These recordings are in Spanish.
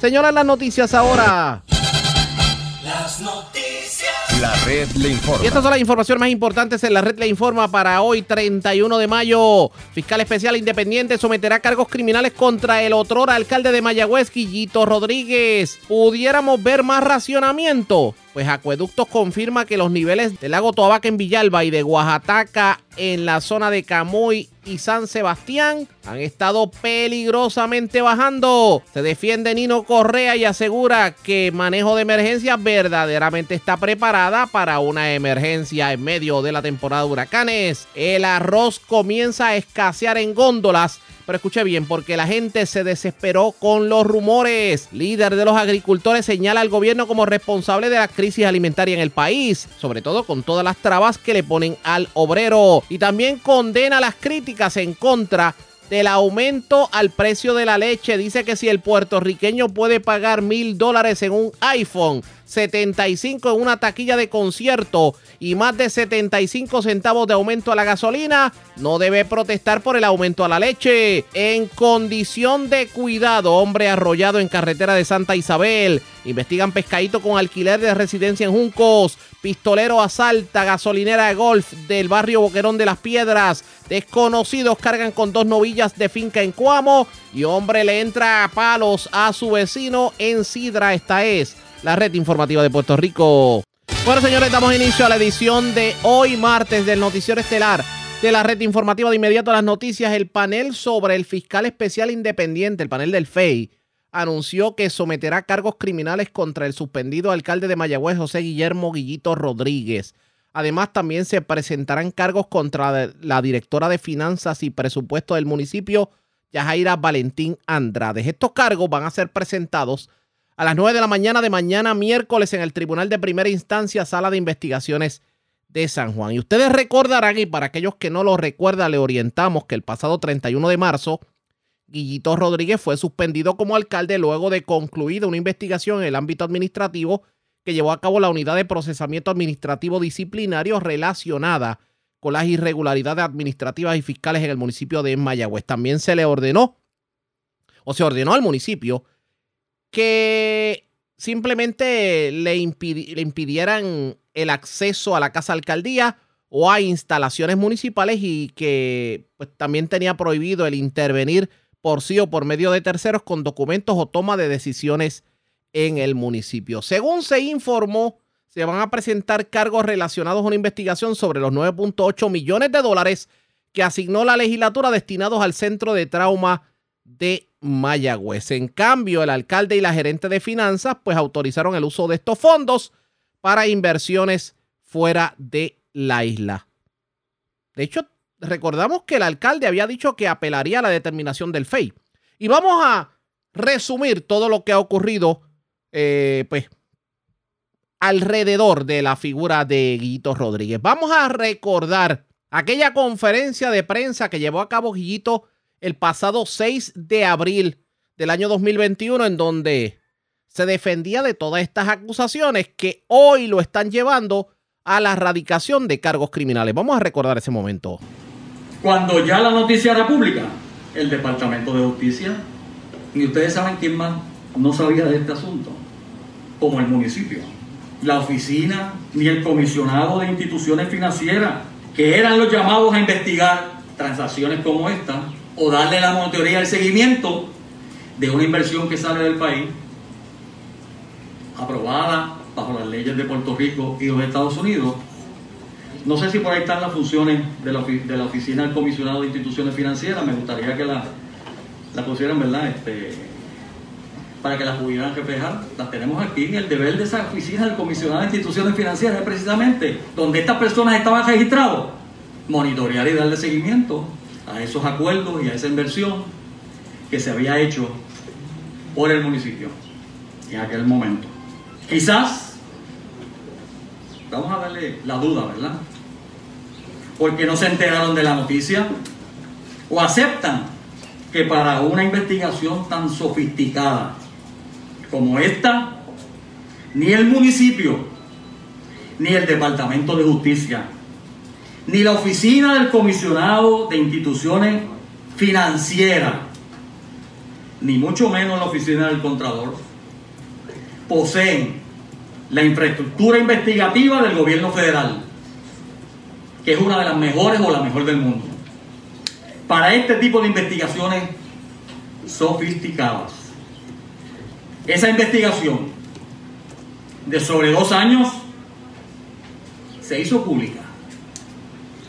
Señoras, las noticias ahora. Las noticias. La red le informa. Y estas son las informaciones más importantes en la red le informa para hoy, 31 de mayo. Fiscal especial independiente someterá cargos criminales contra el otrora alcalde de Mayagüez, Guillito Rodríguez. ¿Pudiéramos ver más racionamiento? Pues Acueductos confirma que los niveles del lago Toabaca en Villalba y de Oaxaca en la zona de Camuy y San Sebastián han estado peligrosamente bajando. Se defiende Nino Correa y asegura que manejo de emergencia verdaderamente está preparada para una emergencia en medio de la temporada de huracanes. El arroz comienza a escasear en góndolas pero escuche bien, porque la gente se desesperó con los rumores. Líder de los agricultores señala al gobierno como responsable de la crisis alimentaria en el país, sobre todo con todas las trabas que le ponen al obrero. Y también condena las críticas en contra del aumento al precio de la leche. Dice que si el puertorriqueño puede pagar mil dólares en un iPhone, 75 en una taquilla de concierto y más de 75 centavos de aumento a la gasolina, no debe protestar por el aumento a la leche. En condición de cuidado, hombre arrollado en carretera de Santa Isabel. Investigan pescadito con alquiler de residencia en Juncos. Pistolero asalta gasolinera de golf del barrio Boquerón de las Piedras. Desconocidos cargan con dos novillas de finca en Cuamo. Y hombre le entra a palos a su vecino en Sidra. Esta es la red informativa de Puerto Rico. Bueno, señores, damos inicio a la edición de hoy martes del Noticiero Estelar de la red informativa de inmediato a las noticias. El panel sobre el fiscal especial independiente, el panel del FEI, anunció que someterá cargos criminales contra el suspendido alcalde de Mayagüez, José Guillermo Guillito Rodríguez. Además, también se presentarán cargos contra la directora de Finanzas y Presupuesto del municipio, Yajaira Valentín Andrade. Estos cargos van a ser presentados a las 9 de la mañana de mañana miércoles en el Tribunal de Primera Instancia, Sala de Investigaciones de San Juan. Y ustedes recordarán, y para aquellos que no lo recuerdan, le orientamos que el pasado 31 de marzo, Guillito Rodríguez fue suspendido como alcalde luego de concluida una investigación en el ámbito administrativo que llevó a cabo la unidad de procesamiento administrativo disciplinario relacionada con las irregularidades administrativas y fiscales en el municipio de Mayagüez. También se le ordenó, o se ordenó al municipio, que simplemente le, impidieran el acceso a la casa alcaldía o a instalaciones municipales y que pues, también tenía prohibido el intervenir por sí o por medio de terceros con documentos o toma de decisiones en el municipio. Según se informó, se van a presentar cargos relacionados a una investigación sobre los 9.8 millones de dólares que asignó la legislatura destinados al centro de trauma de Mayagüez. En cambio, el alcalde y la gerente de finanzas pues autorizaron el uso de estos fondos para inversiones fuera de la isla. De hecho, recordamos que el alcalde había dicho que apelaría a la determinación del FEI. Y vamos a resumir todo lo que ha ocurrido, eh, pues, alrededor de la figura de Guillito Rodríguez. Vamos a recordar aquella conferencia de prensa que llevó a cabo Guillito el pasado 6 de abril del año 2021, en donde se defendía de todas estas acusaciones que hoy lo están llevando a la erradicación de cargos criminales. Vamos a recordar ese momento. Cuando ya la noticia era pública, el Departamento de Justicia, ni ustedes saben quién más no sabía de este asunto, como el municipio, la oficina, ni el comisionado de instituciones financieras, que eran los llamados a investigar transacciones como esta, o darle la monitoría al seguimiento de una inversión que sale del país, aprobada bajo las leyes de Puerto Rico y de Estados Unidos. No sé si por ahí están las funciones de la, de la Oficina del Comisionado de Instituciones Financieras. Me gustaría que la, la pusieran, ¿verdad? Este, para que las pudieran reflejar. Las tenemos aquí. Y el deber de esa Oficina del Comisionado de Instituciones Financieras es precisamente donde estas personas estaban registrados, monitorear y darle seguimiento a esos acuerdos y a esa inversión que se había hecho por el municipio. en aquel momento. Quizás, vamos a darle la duda, ¿verdad? Porque no se enteraron de la noticia o aceptan que para una investigación tan sofisticada como esta, ni el municipio, ni el Departamento de Justicia, ni la oficina del comisionado de instituciones financieras, ni mucho menos la oficina del Contralor, poseen la infraestructura investigativa del gobierno federal, que es una de las mejores o la mejor del mundo, para este tipo de investigaciones sofisticadas. Esa investigación de sobre dos años se hizo pública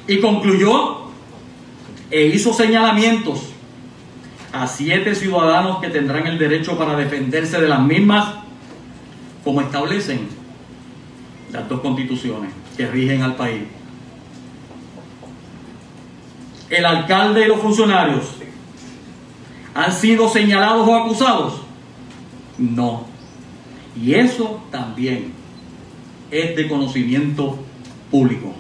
y concluyó e hizo señalamientos a siete ciudadanos que tendrán el derecho para defenderse de las mismas como establecen las dos constituciones que rigen al país. El alcalde y los funcionarios han sido señalados o acusados. No. Y eso también es de conocimiento público.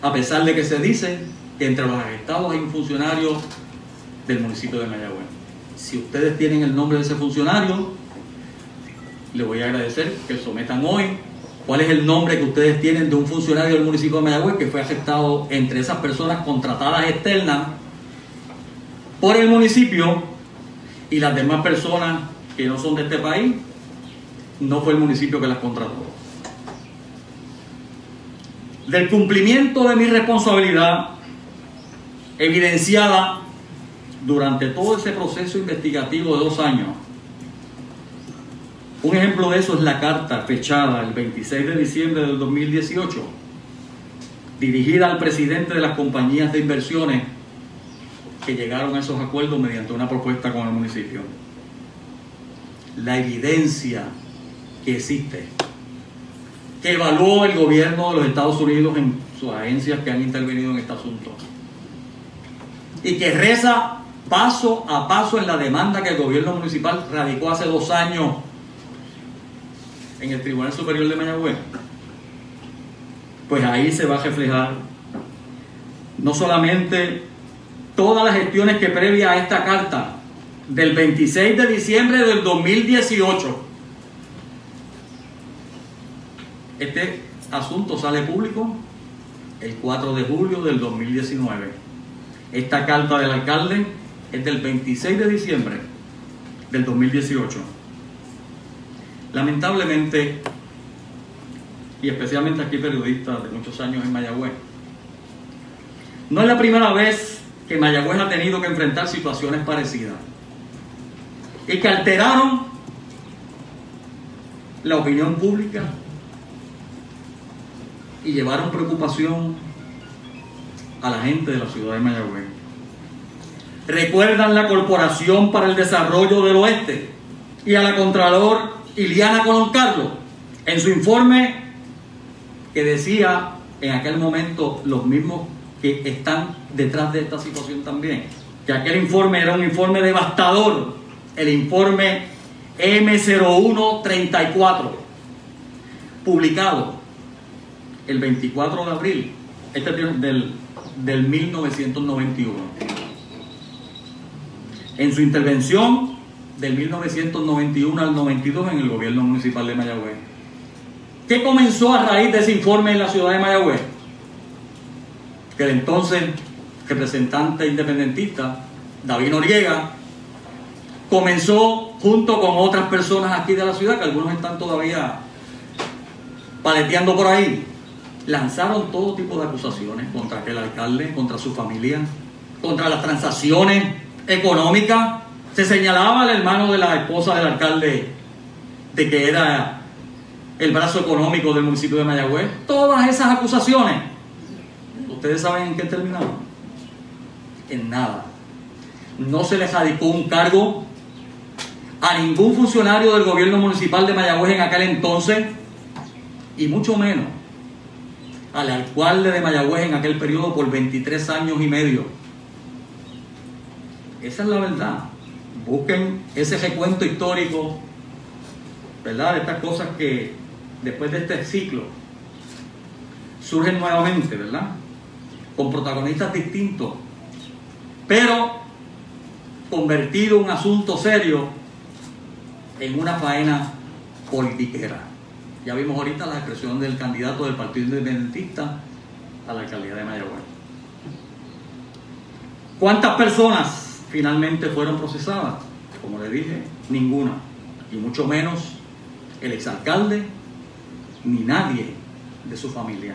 A pesar de que se dice que entre los arrestados hay un funcionario del municipio de Mayagüez. Si ustedes tienen el nombre de ese funcionario, le voy a agradecer que sometan hoy cuál es el nombre que ustedes tienen de un funcionario del municipio de Mayagüez que fue aceptado entre esas personas contratadas externas por el municipio y las demás personas que no son de este país, no fue el municipio que las contrató. Del cumplimiento de mi responsabilidad evidenciada durante todo ese proceso investigativo de dos años, un ejemplo de eso es la carta fechada el 26 de diciembre del 2018, dirigida al presidente de las compañías de inversiones que llegaron a esos acuerdos mediante una propuesta con el municipio. La evidencia que existe, que evaluó el gobierno de los Estados Unidos en sus agencias que han intervenido en este asunto, y que reza paso a paso en la demanda que el gobierno municipal radicó hace dos años en el Tribunal Superior de Mayagüez, pues ahí se va a reflejar no solamente todas las gestiones que previa a esta carta del 26 de diciembre del 2018, este asunto sale público el 4 de julio del 2019. Esta carta del alcalde es del 26 de diciembre del 2018. Lamentablemente, y especialmente aquí periodistas de muchos años en Mayagüez, no es la primera vez que Mayagüez ha tenido que enfrentar situaciones parecidas y que alteraron la opinión pública y llevaron preocupación a la gente de la ciudad de Mayagüez. Recuerdan la Corporación para el Desarrollo del Oeste y a la Contralor Iliana Colón Carlos en su informe que decía en aquel momento los mismos que están detrás de esta situación también, que aquel informe era un informe devastador, el informe M0134, publicado el 24 de abril este del, del 1991. En su intervención del 1991 al 92 en el gobierno municipal de Mayagüez. ¿Qué comenzó a raíz de ese informe en la ciudad de Mayagüez? Que el entonces representante independentista, David Noriega, comenzó junto con otras personas aquí de la ciudad, que algunos están todavía paleteando por ahí, lanzaron todo tipo de acusaciones contra aquel alcalde, contra su familia, contra las transacciones económicas. Se señalaba al hermano de la esposa del alcalde de que era el brazo económico del municipio de Mayagüez. Todas esas acusaciones, ¿ustedes saben en qué terminaron? En nada. No se les adicó un cargo a ningún funcionario del gobierno municipal de Mayagüez en aquel entonces, y mucho menos al alcalde de Mayagüez en aquel periodo por 23 años y medio. Esa es la verdad. Busquen ese recuento histórico ¿verdad? De estas cosas que después de este ciclo surgen nuevamente, ¿verdad? Con protagonistas distintos, pero convertido un asunto serio en una faena politiquera. Ya vimos ahorita la expresión del candidato del Partido Independentista a la alcaldía de Mayagüez. ¿Cuántas personas finalmente fueron procesadas? Como le dije, ninguna. Y mucho menos el exalcalde ni nadie de su familia.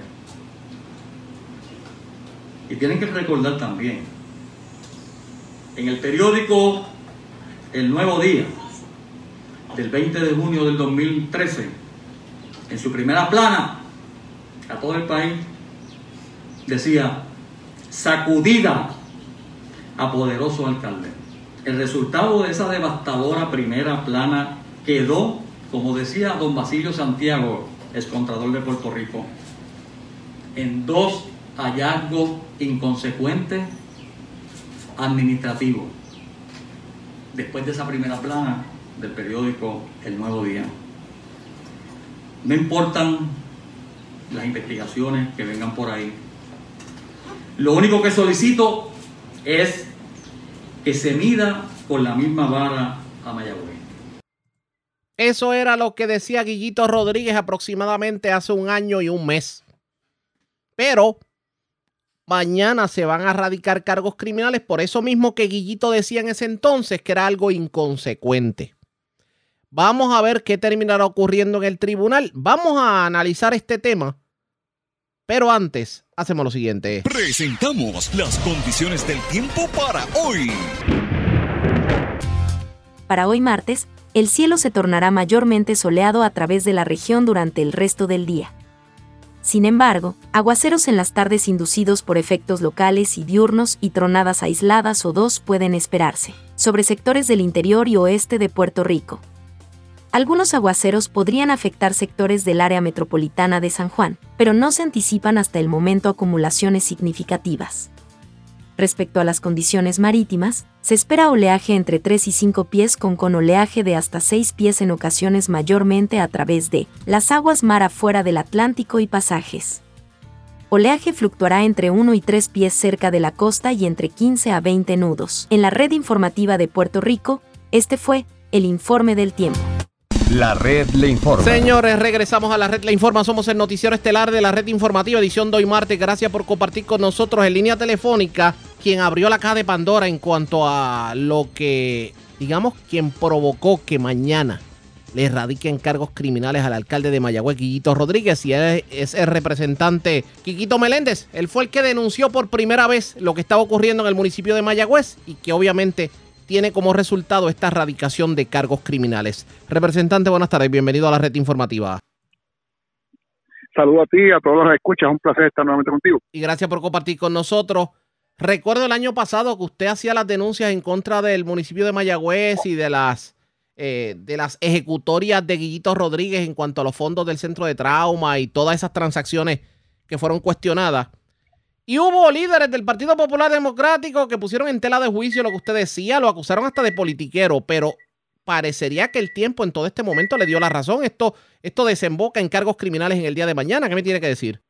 Y tienen que recordar también, en el periódico El Nuevo Día, del 20 de junio del 2013, en su primera plana a todo el país, decía, sacudida a poderoso alcalde. El resultado de esa devastadora primera plana quedó, como decía don Basilio Santiago, excontrador de Puerto Rico, en dos hallazgos inconsecuentes administrativos. Después de esa primera plana, del periódico El Nuevo Día. No importan las investigaciones que vengan por ahí. Lo único que solicito es que se mida con la misma vara a Mayagüez. Eso era lo que decía Guillito Rodríguez aproximadamente hace un año y un mes. Pero mañana se van a radicar cargos criminales por eso mismo que Guillito decía en ese entonces que era algo inconsecuente. Vamos a ver qué terminará ocurriendo en el tribunal. Vamos a analizar este tema. Pero antes, hacemos lo siguiente. Presentamos las condiciones del tiempo para hoy. Para hoy martes, el cielo se tornará mayormente soleado a través de la región durante el resto del día. Sin embargo, aguaceros en las tardes inducidos por efectos locales y diurnos y tronadas aisladas o dos pueden esperarse, sobre sectores del interior y oeste de Puerto Rico. Algunos aguaceros podrían afectar sectores del área metropolitana de San Juan, pero no se anticipan hasta el momento acumulaciones significativas. Respecto a las condiciones marítimas, se espera oleaje entre 3 y 5 pies con con oleaje de hasta 6 pies en ocasiones mayormente a través de las aguas mar afuera del Atlántico y pasajes. Oleaje fluctuará entre 1 y 3 pies cerca de la costa y entre 15 a 20 nudos. En la red informativa de Puerto Rico, este fue el informe del tiempo. La red le informa. Señores, regresamos a la red le informa. Somos el noticiero estelar de la red informativa, edición de hoy martes. Gracias por compartir con nosotros en línea telefónica quien abrió la caja de Pandora en cuanto a lo que, digamos, quien provocó que mañana le radiquen cargos criminales al alcalde de Mayagüez, Quiquito Rodríguez, y es, es el representante Quiquito Meléndez. Él fue el que denunció por primera vez lo que estaba ocurriendo en el municipio de Mayagüez y que obviamente tiene como resultado esta erradicación de cargos criminales. Representante, buenas tardes, bienvenido a la red informativa. Saludo a ti, a todos los que escuchas, un placer estar nuevamente contigo. Y gracias por compartir con nosotros. Recuerdo el año pasado que usted hacía las denuncias en contra del municipio de Mayagüez y de las eh, de las ejecutorias de Guillito Rodríguez en cuanto a los fondos del centro de trauma y todas esas transacciones que fueron cuestionadas. Y hubo líderes del Partido Popular Democrático que pusieron en tela de juicio lo que usted decía, lo acusaron hasta de politiquero, pero parecería que el tiempo en todo este momento le dio la razón. Esto, esto desemboca en cargos criminales en el día de mañana. ¿Qué me tiene que decir?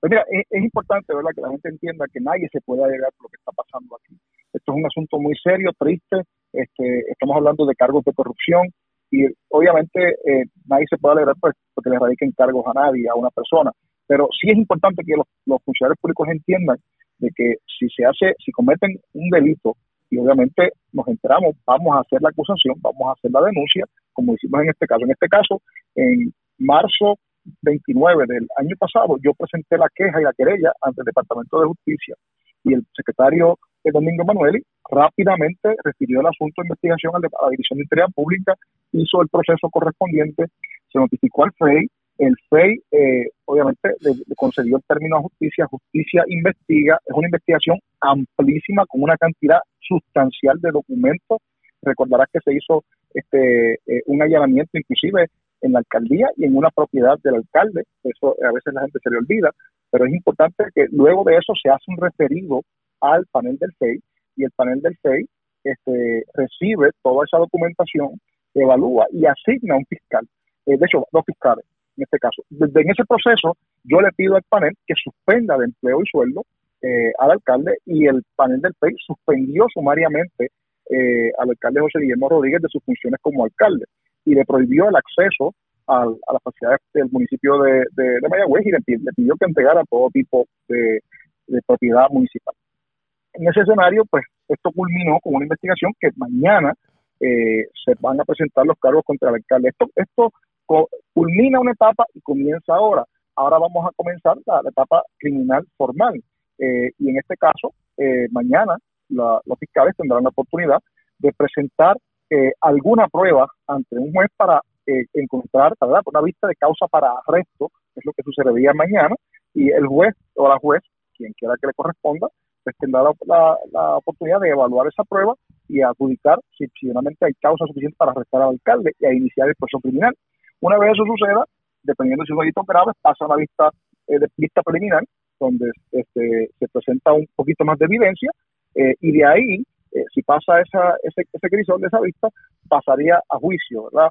Pues mira, es, importante ¿verdad? que la gente entienda que nadie se puede alegar por lo que está pasando aquí. Esto es un asunto muy serio, triste. Este, estamos hablando de cargos de corrupción y obviamente eh, nadie se puede alegrar pues, porque le radiquen cargos a nadie, a una persona. Pero sí es importante que los, funcionarios públicos entiendan de que si se hace, si cometen un delito y obviamente nos enteramos, vamos a hacer la acusación, vamos a hacer la denuncia, como hicimos en este caso. En este caso, en marzo 29 del año pasado, yo presenté la queja y la querella ante el Departamento de Justicia y el secretario Domingo Manueli rápidamente refirió el asunto de investigación a la Dirección de Integridad Pública, hizo el proceso correspondiente, se notificó al FEI, el FEI, eh, obviamente, le, concedió el término a justicia. Justicia investiga. Es una investigación amplísima con una cantidad sustancial de documentos. Recordarás que se hizo este eh, un allanamiento, inclusive en la alcaldía y en una propiedad del alcalde. Eso a veces la gente se le olvida, pero es importante que luego de eso se hace un referido al panel del FEI y el panel del FEI este, recibe toda esa documentación evalúa y asigna un fiscal. Eh, de hecho, dos fiscales en este caso. Desde en ese proceso, yo le pido al panel que suspenda de empleo y sueldo eh, al alcalde y el panel del PEI suspendió sumariamente eh, al alcalde José Guillermo Rodríguez de sus funciones como alcalde y le prohibió el acceso a las facilidades del municipio de, de, Mayagüez y le, pidió que entregara todo tipo de, propiedad municipal. En ese escenario, pues esto culminó con una investigación que mañana eh, se van a presentar los cargos contra el alcalde. Esto, esto culmina una etapa y comienza ahora. Ahora vamos a comenzar la, etapa criminal formal. Eh, y en este caso, eh, mañana los fiscales tendrán la oportunidad de presentar eh, alguna prueba ante un juez para encontrar ¿verdad? una vista de causa para arresto, es lo que sucedería mañana, y el juez o la juez, quien quiera que le corresponda, pues tendrá la, oportunidad de evaluar esa prueba y adjudicar si, realmente hay causa suficiente para arrestar al alcalde y iniciar el proceso criminal. Una vez eso suceda, dependiendo si es un delito grave, pasa a la vista, eh, de, vista preliminar, donde este, se presenta un poquito más de evidencia, eh, y de ahí, eh, si pasa esa, ese, ese crisol de esa vista, pasaría a juicio, ¿verdad?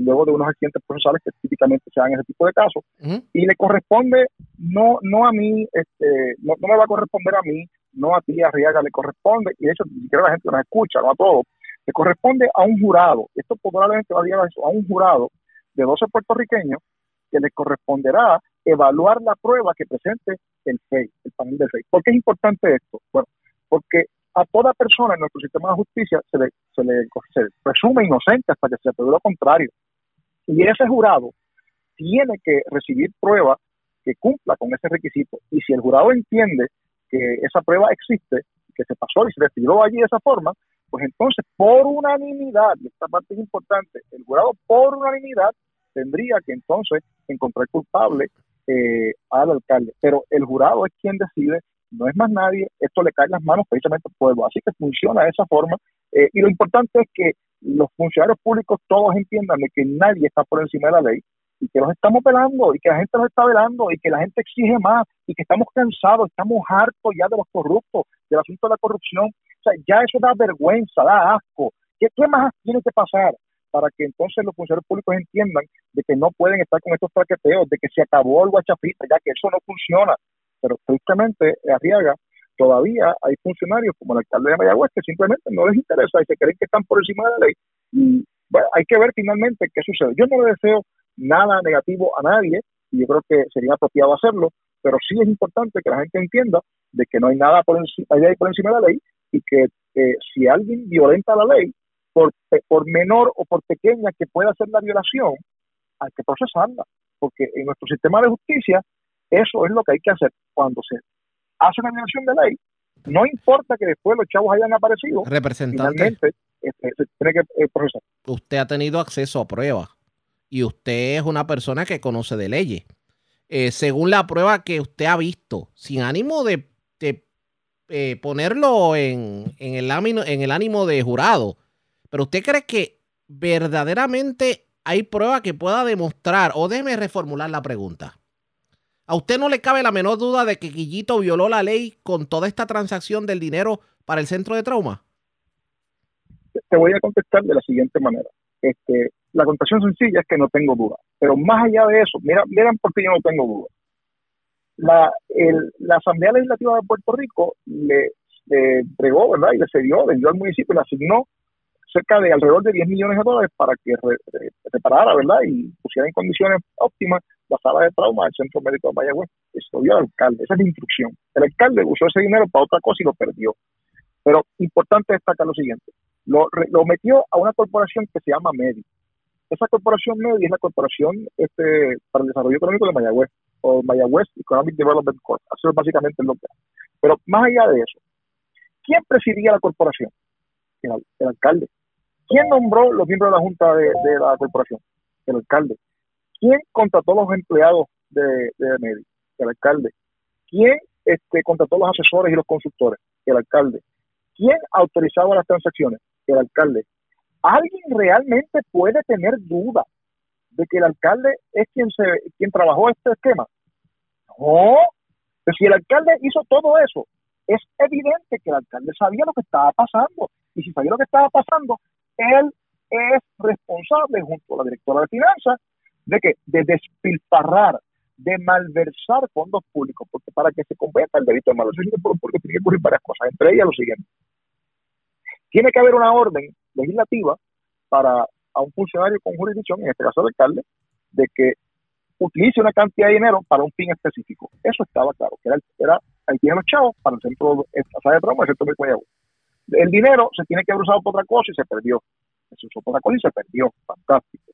luego de unos accidentes procesales que típicamente se dan en ese tipo de casos. Y le corresponde, no no a mí, este, no, me va a corresponder a mí, no a ti, a Riaga, le corresponde, y de hecho ni siquiera la gente nos escucha, no a todos, le corresponde a un jurado, esto probablemente va a llegar a un jurado de 12 puertorriqueños que les corresponderá evaluar la prueba que presente el FEI, el panel del FEI. ¿Por qué es importante esto? Bueno, porque a toda persona en nuestro sistema de justicia se le, se le presume inocente hasta que se pruebe lo contrario. Y ese jurado tiene que recibir prueba que cumpla con ese requisito. Y si el jurado entiende que esa prueba existe, que se pasó y se retiró allí de esa forma, pues entonces por unanimidad, y esta parte es importante, el jurado por unanimidad tendría que entonces encontrar culpable eh, al alcalde. Pero el jurado es quien decide, no es más nadie, esto le cae en las manos precisamente al pueblo. Así que funciona de esa forma. Eh, y lo importante es que los funcionarios públicos todos entiendan de que nadie está por encima de la ley y que los estamos velando y que la gente los está velando y que la gente exige más y que estamos cansados, estamos hartos ya de los corruptos, del asunto de la corrupción. O sea, ya eso da vergüenza, da asco. ¿Qué, qué más tiene que pasar? Para que entonces los funcionarios públicos entiendan de que no pueden estar con estos traqueteos, de que se acabó el guachafita, ya que eso no funciona. Pero tristemente, Arriaga, todavía hay funcionarios como el alcalde de Mayagüez que simplemente no les interesa y se creen que están por encima de la ley. Y hay que ver finalmente qué sucede. Yo no le deseo nada negativo a nadie y yo creo que sería apropiado hacerlo, pero sí es importante que la gente entienda de que no hay nada por encima, por encima de la ley y que eh, si alguien violenta la ley, por, por menor o por pequeña que pueda ser la violación, hay que procesarla, porque en nuestro sistema de justicia eso es lo que hay que hacer. Cuando se hace una violación de ley, no importa que después los chavos hayan aparecido, representante, este, se tiene que eh, procesar. Usted ha tenido acceso a pruebas y usted es una persona que conoce de leyes. Eh, según la prueba que usted ha visto, sin ánimo de, eh, ponerlo en, en, el ánimo, en el ánimo de jurado, pero usted cree que verdaderamente hay prueba que pueda demostrar, o déjeme reformular la pregunta. ¿A usted no le cabe la menor duda de que Guillito violó la ley con toda esta transacción del dinero para el centro de trauma? Te voy a contestar de la siguiente manera. Este, la contestación sencilla es que no tengo duda. Pero más allá de eso, mira, miren por qué yo no tengo duda. La, la Asamblea Legislativa de Puerto Rico le, entregó, ¿verdad? Y le cedió, le dio al municipio, le asignó cerca de alrededor de 10 millones de dólares para que reparara, ¿verdad? Y pusiera en condiciones óptimas la sala de trauma del Centro Médico de Mayagüez. Eso dio al alcalde, esa es la instrucción. El alcalde usó ese dinero para otra cosa y lo perdió. Pero importante destacar lo siguiente, lo, lo metió a una corporación que se llama MEDI. Esa corporación MEDI es la corporación este, para el desarrollo económico de Mayagüez, o Mayagüez Economic Development Corp. Eso es básicamente lo que Pero más allá de eso, ¿quién presidía la corporación? el alcalde. ¿Quién nombró los miembros de la Junta de, la corporación? El alcalde. ¿Quién contrató los empleados de, de Medi? El alcalde. ¿Quién este, contrató los asesores y los consultores? El alcalde. ¿Quién autorizaba las transacciones? El alcalde. ¿Alguien realmente puede tener duda de que el alcalde es quien, se, quien trabajó este esquema? No. Pero si el alcalde hizo todo eso, es evidente que el alcalde sabía lo que estaba pasando. Y si sabía lo que estaba pasando, él es responsable junto a la directora de finanzas de que de despilfarrar, de malversar fondos públicos, porque para que se convierta el delito de malversación de fondos públicos tiene que ocurrir varias cosas, entre ellas lo siguiente. Tiene que haber una orden legislativa para a un funcionario con jurisdicción, en este caso el alcalde, de que utilice una cantidad de dinero para un fin específico. Eso estaba claro, que era, era ahí tienen los chavos para el centro de promo, el centro de El dinero se tiene que haber usado por otra cosa y se perdió. Se usó por otra cosa y se perdió. Fantástico.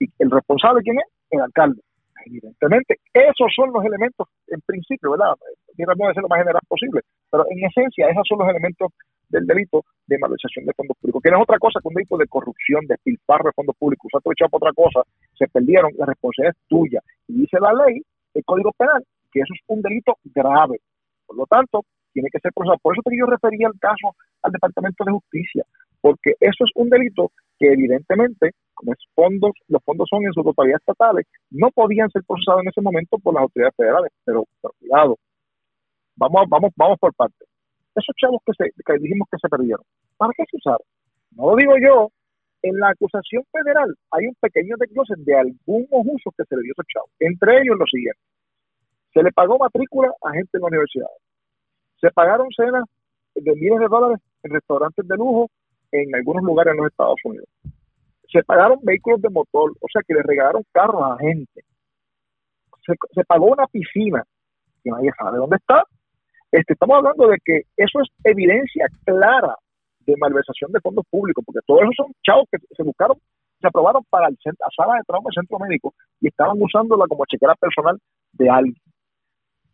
¿Y el responsable quién es? El alcalde. Evidentemente, esos son los elementos, en principio, ¿verdad? Ser lo más general posible, pero en esencia, esos son los elementos del delito de malversación de fondos públicos, que no es otra cosa que un delito de corrupción, de pilfarro de fondos públicos, usado echado por otra cosa, se perdieron, la responsabilidad es tuya. Y dice la ley, el Código Penal, que eso es un delito grave. Por lo tanto, tiene que ser procesado. Por eso que yo refería el caso al Departamento de Justicia, porque eso es un delito que evidentemente, como es fondos, los fondos son en su totalidad estatales, no podían ser procesados en ese momento por las autoridades federales. Pero, cuidado, vamos, vamos, vamos por partes. Esos chavos que, se, que dijimos que se perdieron, ¿para qué se usaron? No lo digo yo, en la acusación federal hay un pequeño desglose de algunos usos que se le dio a esos chavos. Entre ellos lo siguiente. Se le pagó matrícula a gente en la universidad. Se pagaron cenas de miles de dólares en restaurantes de lujo en algunos lugares en los Estados Unidos. Se pagaron vehículos de motor, o sea que le regalaron carros a gente. Se, pagó una piscina, que nadie sabe dónde está. Este, estamos hablando de que eso es evidencia clara de malversación de fondos públicos, porque todos esos son chavos que se buscaron, se aprobaron para el centro, la sala de trauma del centro médico y estaban usándola como chequera personal de alguien.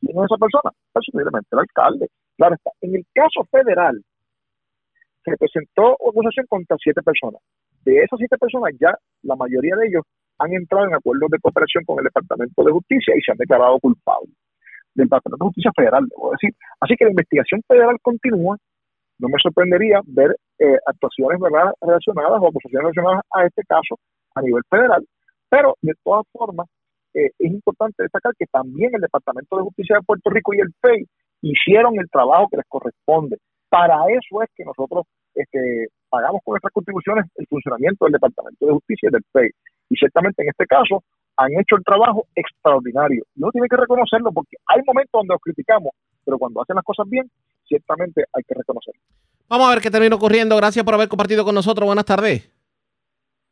¿Quién es esa persona? Posiblemente el alcalde. Claro está. En el caso federal, se presentó acusación contra siete personas. De esas siete personas, ya la mayoría de ellos han entrado en acuerdos de cooperación con el Departamento de Justicia y se han declarado culpables. Del Departamento de Justicia Federal, debo decir. Así que la investigación federal continúa. No me sorprendería ver eh, actuaciones ¿verdad? relacionadas o acusaciones relacionadas a este caso a nivel federal, pero de todas formas, eh, es importante destacar que también el Departamento de Justicia de Puerto Rico y el FEI hicieron el trabajo que les corresponde. Para eso es que nosotros este, pagamos con nuestras contribuciones el funcionamiento del Departamento de Justicia y del FEI. Y ciertamente en este caso han hecho el trabajo extraordinario. Y uno tiene que reconocerlo porque hay momentos donde los criticamos, pero cuando hacen las cosas bien, ciertamente hay que reconocerlo. Vamos a ver qué termina ocurriendo. Gracias por haber compartido con nosotros. Buenas tardes.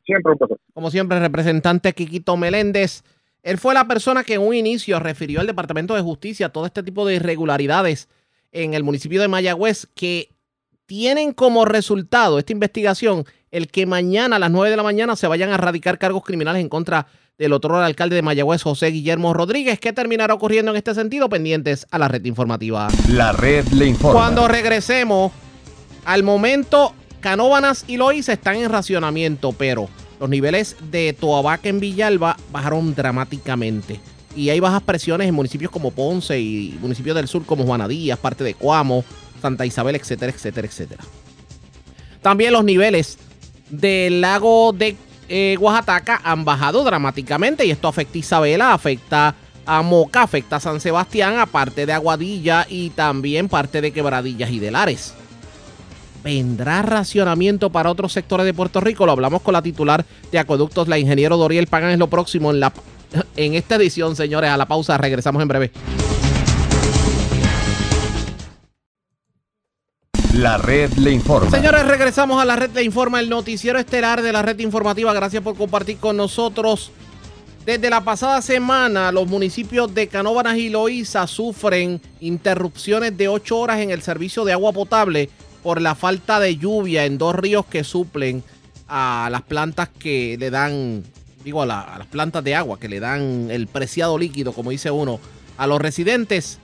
Siempre un placer. Como siempre, representante Quiquito Meléndez. Él fue la persona que en un inicio refirió al Departamento de Justicia todo este tipo de irregularidades en el municipio de Mayagüez que tienen como resultado esta investigación el que mañana a las 9 de la mañana se vayan a radicar cargos criminales en contra del otro alcalde de Mayagüez, José Guillermo Rodríguez. ¿Qué terminará ocurriendo en este sentido? Pendientes a la red informativa. La red le informa. Cuando regresemos, al momento, Canóbanas y Loíza están en racionamiento, pero los niveles de Toabaca en Villalba bajaron dramáticamente. Y hay bajas presiones en municipios como Ponce y municipios del sur como Juanadías, parte de Cuamo, Santa Isabel, etcétera, etcétera, etcétera. También los niveles del lago de eh, Oaxaca han bajado dramáticamente y esto afecta a Isabela, afecta a Moca, afecta a San Sebastián, aparte de Aguadilla y también parte de Quebradillas y de Lares. ¿Vendrá racionamiento para otros sectores de Puerto Rico? Lo hablamos con la titular de Acueductos, la ingeniero Doriel Pagan, es lo próximo en, la, en esta edición, señores. A la pausa, regresamos en breve. La red le informa. Señores, regresamos a la red le informa, el noticiero estelar de la red informativa. Gracias por compartir con nosotros. Desde la pasada semana, los municipios de Canóvanas y Loíza sufren interrupciones de 8 horas en el servicio de agua potable por la falta de lluvia en dos ríos que suplen a las plantas que le dan, digo, a, las plantas de agua que le dan el preciado líquido, como dice uno, a los residentes.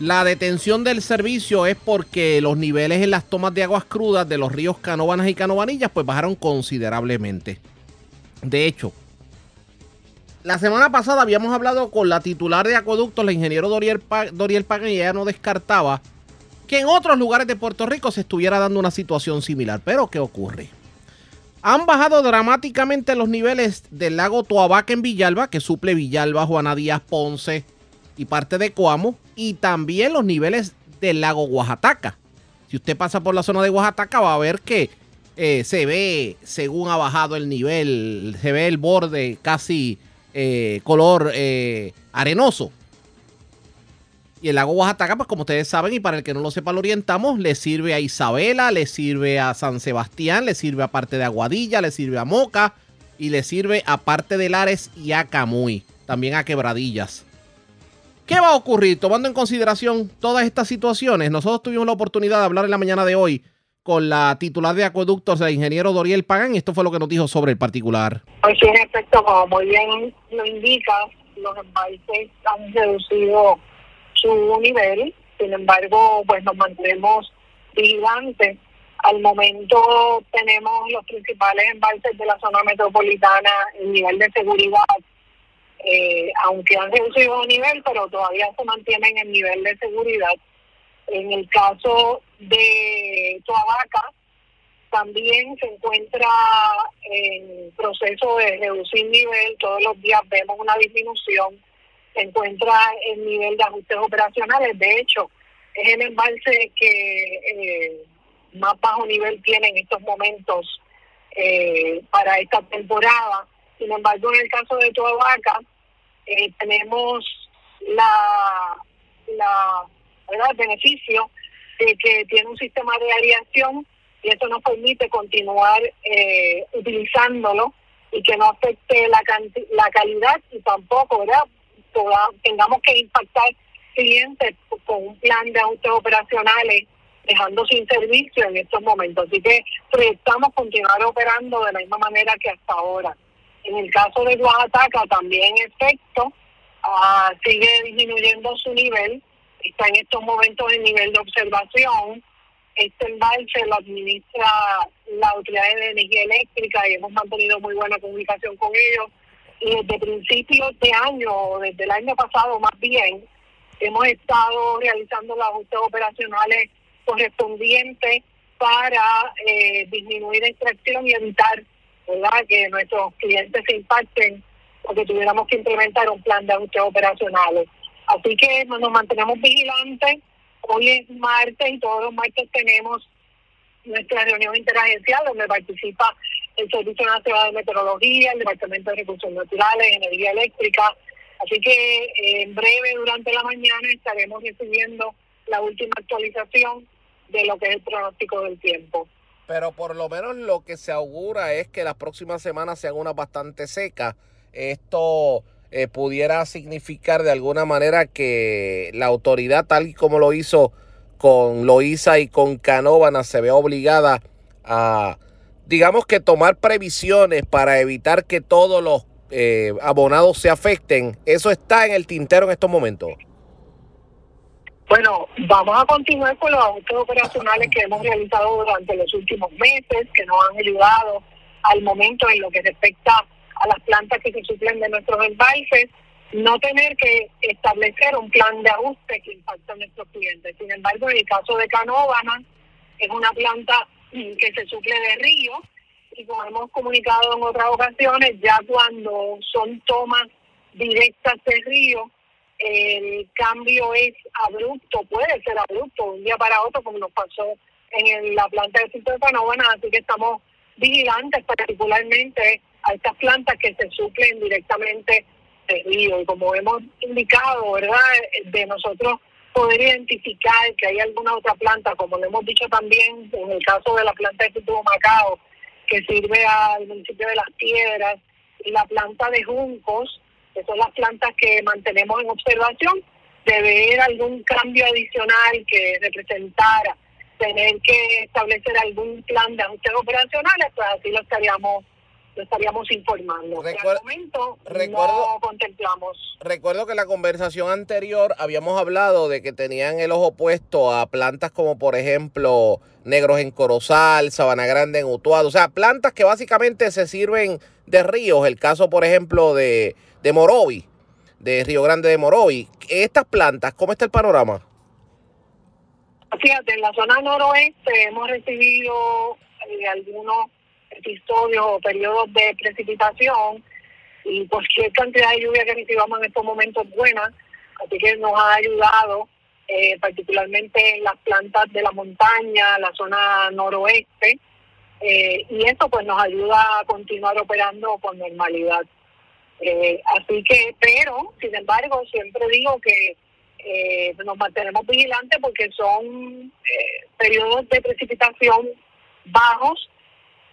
La detención del servicio es porque los niveles en las tomas de aguas crudas de los ríos Canóvanas y Canovanillas pues bajaron considerablemente. De hecho, la semana pasada habíamos hablado con la titular de acueductos, la ingeniero Doriel, Doriel Pagan, y ella no descartaba que en otros lugares de Puerto Rico se estuviera dando una situación similar. Pero ¿qué ocurre? Han bajado dramáticamente los niveles del lago Toabaca en Villalba, que suple Villalba, Juana Díaz, Ponce y parte de Coamo, y también los niveles del lago Oaxaca. Si usted pasa por la zona de Oaxaca va a ver que eh, se ve, según ha bajado el nivel, se ve el borde casi eh, color eh, arenoso. Y el lago Oaxaca, pues como ustedes saben, y para el que no lo sepa, lo orientamos, le sirve a Isabela, le sirve a San Sebastián, le sirve a parte de Aguadilla, le sirve a Moca y le sirve a parte de Lares y a Camuy, también a Quebradillas. ¿Qué va a ocurrir? Tomando en consideración todas estas situaciones, nosotros tuvimos la oportunidad de hablar en la mañana de hoy con la titular de acueductos, el ingeniero Doriel Pagan, y esto fue lo que nos dijo sobre el particular. Pues sí, en efecto, como muy bien lo indica, los embalses han reducido su nivel, sin embargo, pues nos mantenemos vigilantes. Al momento tenemos los principales embalses de la zona metropolitana en nivel de seguridad, eh, aunque han reducido nivel, pero todavía se mantienen en nivel de seguridad. En el caso de Toabaca, también se encuentra en proceso de reducir nivel, todos los días vemos una disminución, se encuentra en nivel de ajustes operacionales, de hecho, es el embalse que eh, más bajo nivel tiene en estos momentos eh, para esta temporada. Sin embargo, en el caso de Toabaca, eh, tenemos la, la ¿verdad? el beneficio de que tiene un sistema de aireación y eso nos permite continuar eh, utilizándolo y que no afecte la, la calidad y tampoco ¿verdad? Tengamos que impactar clientes con un plan de autos operacionales dejando sin servicio en estos momentos. Así que proyectamos continuar operando de la misma manera que hasta ahora. En el caso de Oaxaca también efecto ah, sigue disminuyendo su nivel está en estos momentos en nivel de observación. Este embalse lo administra la Autoridad de Energía Eléctrica y hemos mantenido muy buena comunicación con ellos. Y desde principios de año, desde el año pasado más bien, hemos estado realizando los ajustes operacionales correspondientes para eh, disminuir la extracción y evitar que nuestros clientes se impacten porque tuviéramos que implementar un plan de ajustes operacionales. Así que nos mantenemos vigilantes. Hoy es martes y todos los martes tenemos nuestra reunión interagencial donde participa el Servicio Nacional de Meteorología, el Departamento de Recursos Naturales, Energía Eléctrica. Así que eh, en breve, durante la mañana, estaremos recibiendo la última actualización de lo que es el pronóstico del tiempo. Pero por lo menos lo que se augura es que las próximas semanas sean unas bastante secas. Esto eh, pudiera significar de alguna manera que la autoridad, tal y como lo hizo con Loíza y con Canóvana, se ve obligada a, digamos que tomar previsiones para evitar que todos los eh, abonados se afecten. ¿Eso está en el tintero en estos momentos? Bueno, vamos a continuar con los ajustes operacionales que hemos realizado durante los últimos meses, que nos han ayudado al momento en lo que respecta a las plantas que se suplen de nuestros embalses, no tener que establecer un plan de ajuste que impacte a nuestros clientes. Sin embargo, en el caso de Canóvana, es una planta que se suple de río y como hemos comunicado en otras ocasiones, ya cuando son tomas directas de río, el cambio es abrupto, puede ser abrupto, un día para otro, como nos pasó en la planta de Cinto de Canóvana, así que estamos vigilantes particularmente a estas plantas que se suplen directamente Y como hemos indicado, ¿verdad? De nosotros poder identificar que hay alguna otra planta, como lo hemos dicho también en el caso de la planta de Futuro Macao, que sirve al municipio de Las Piedras, y la planta de Juncos, que son las plantas que mantenemos en observación, de ver algún cambio adicional que representara tener que establecer algún plan de ajustes operacionales, pues así lo estaríamos lo estaríamos informando. Recuerdo, momento no contemplamos. Recuerdo que en la conversación anterior habíamos hablado de que tenían el ojo puesto a plantas como por ejemplo Negros en Corozal, Sabana Grande en Utuado, o sea, plantas que básicamente se sirven de ríos, el caso por ejemplo de, de Morovi, de Río Grande de Morovi. Estas plantas, ¿cómo está el panorama? Fíjate, en la zona noroeste hemos recibido eh, algunos episodios o periodos de precipitación y cualquier cantidad de lluvia que recibamos en estos momentos buena, así que nos ha ayudado eh, particularmente en las plantas de la montaña, la zona noroeste, eh, y eso pues nos ayuda a continuar operando con normalidad. Eh, así que, pero, sin embargo, siempre digo que eh, nos mantenemos vigilantes porque son eh, periodos de precipitación bajos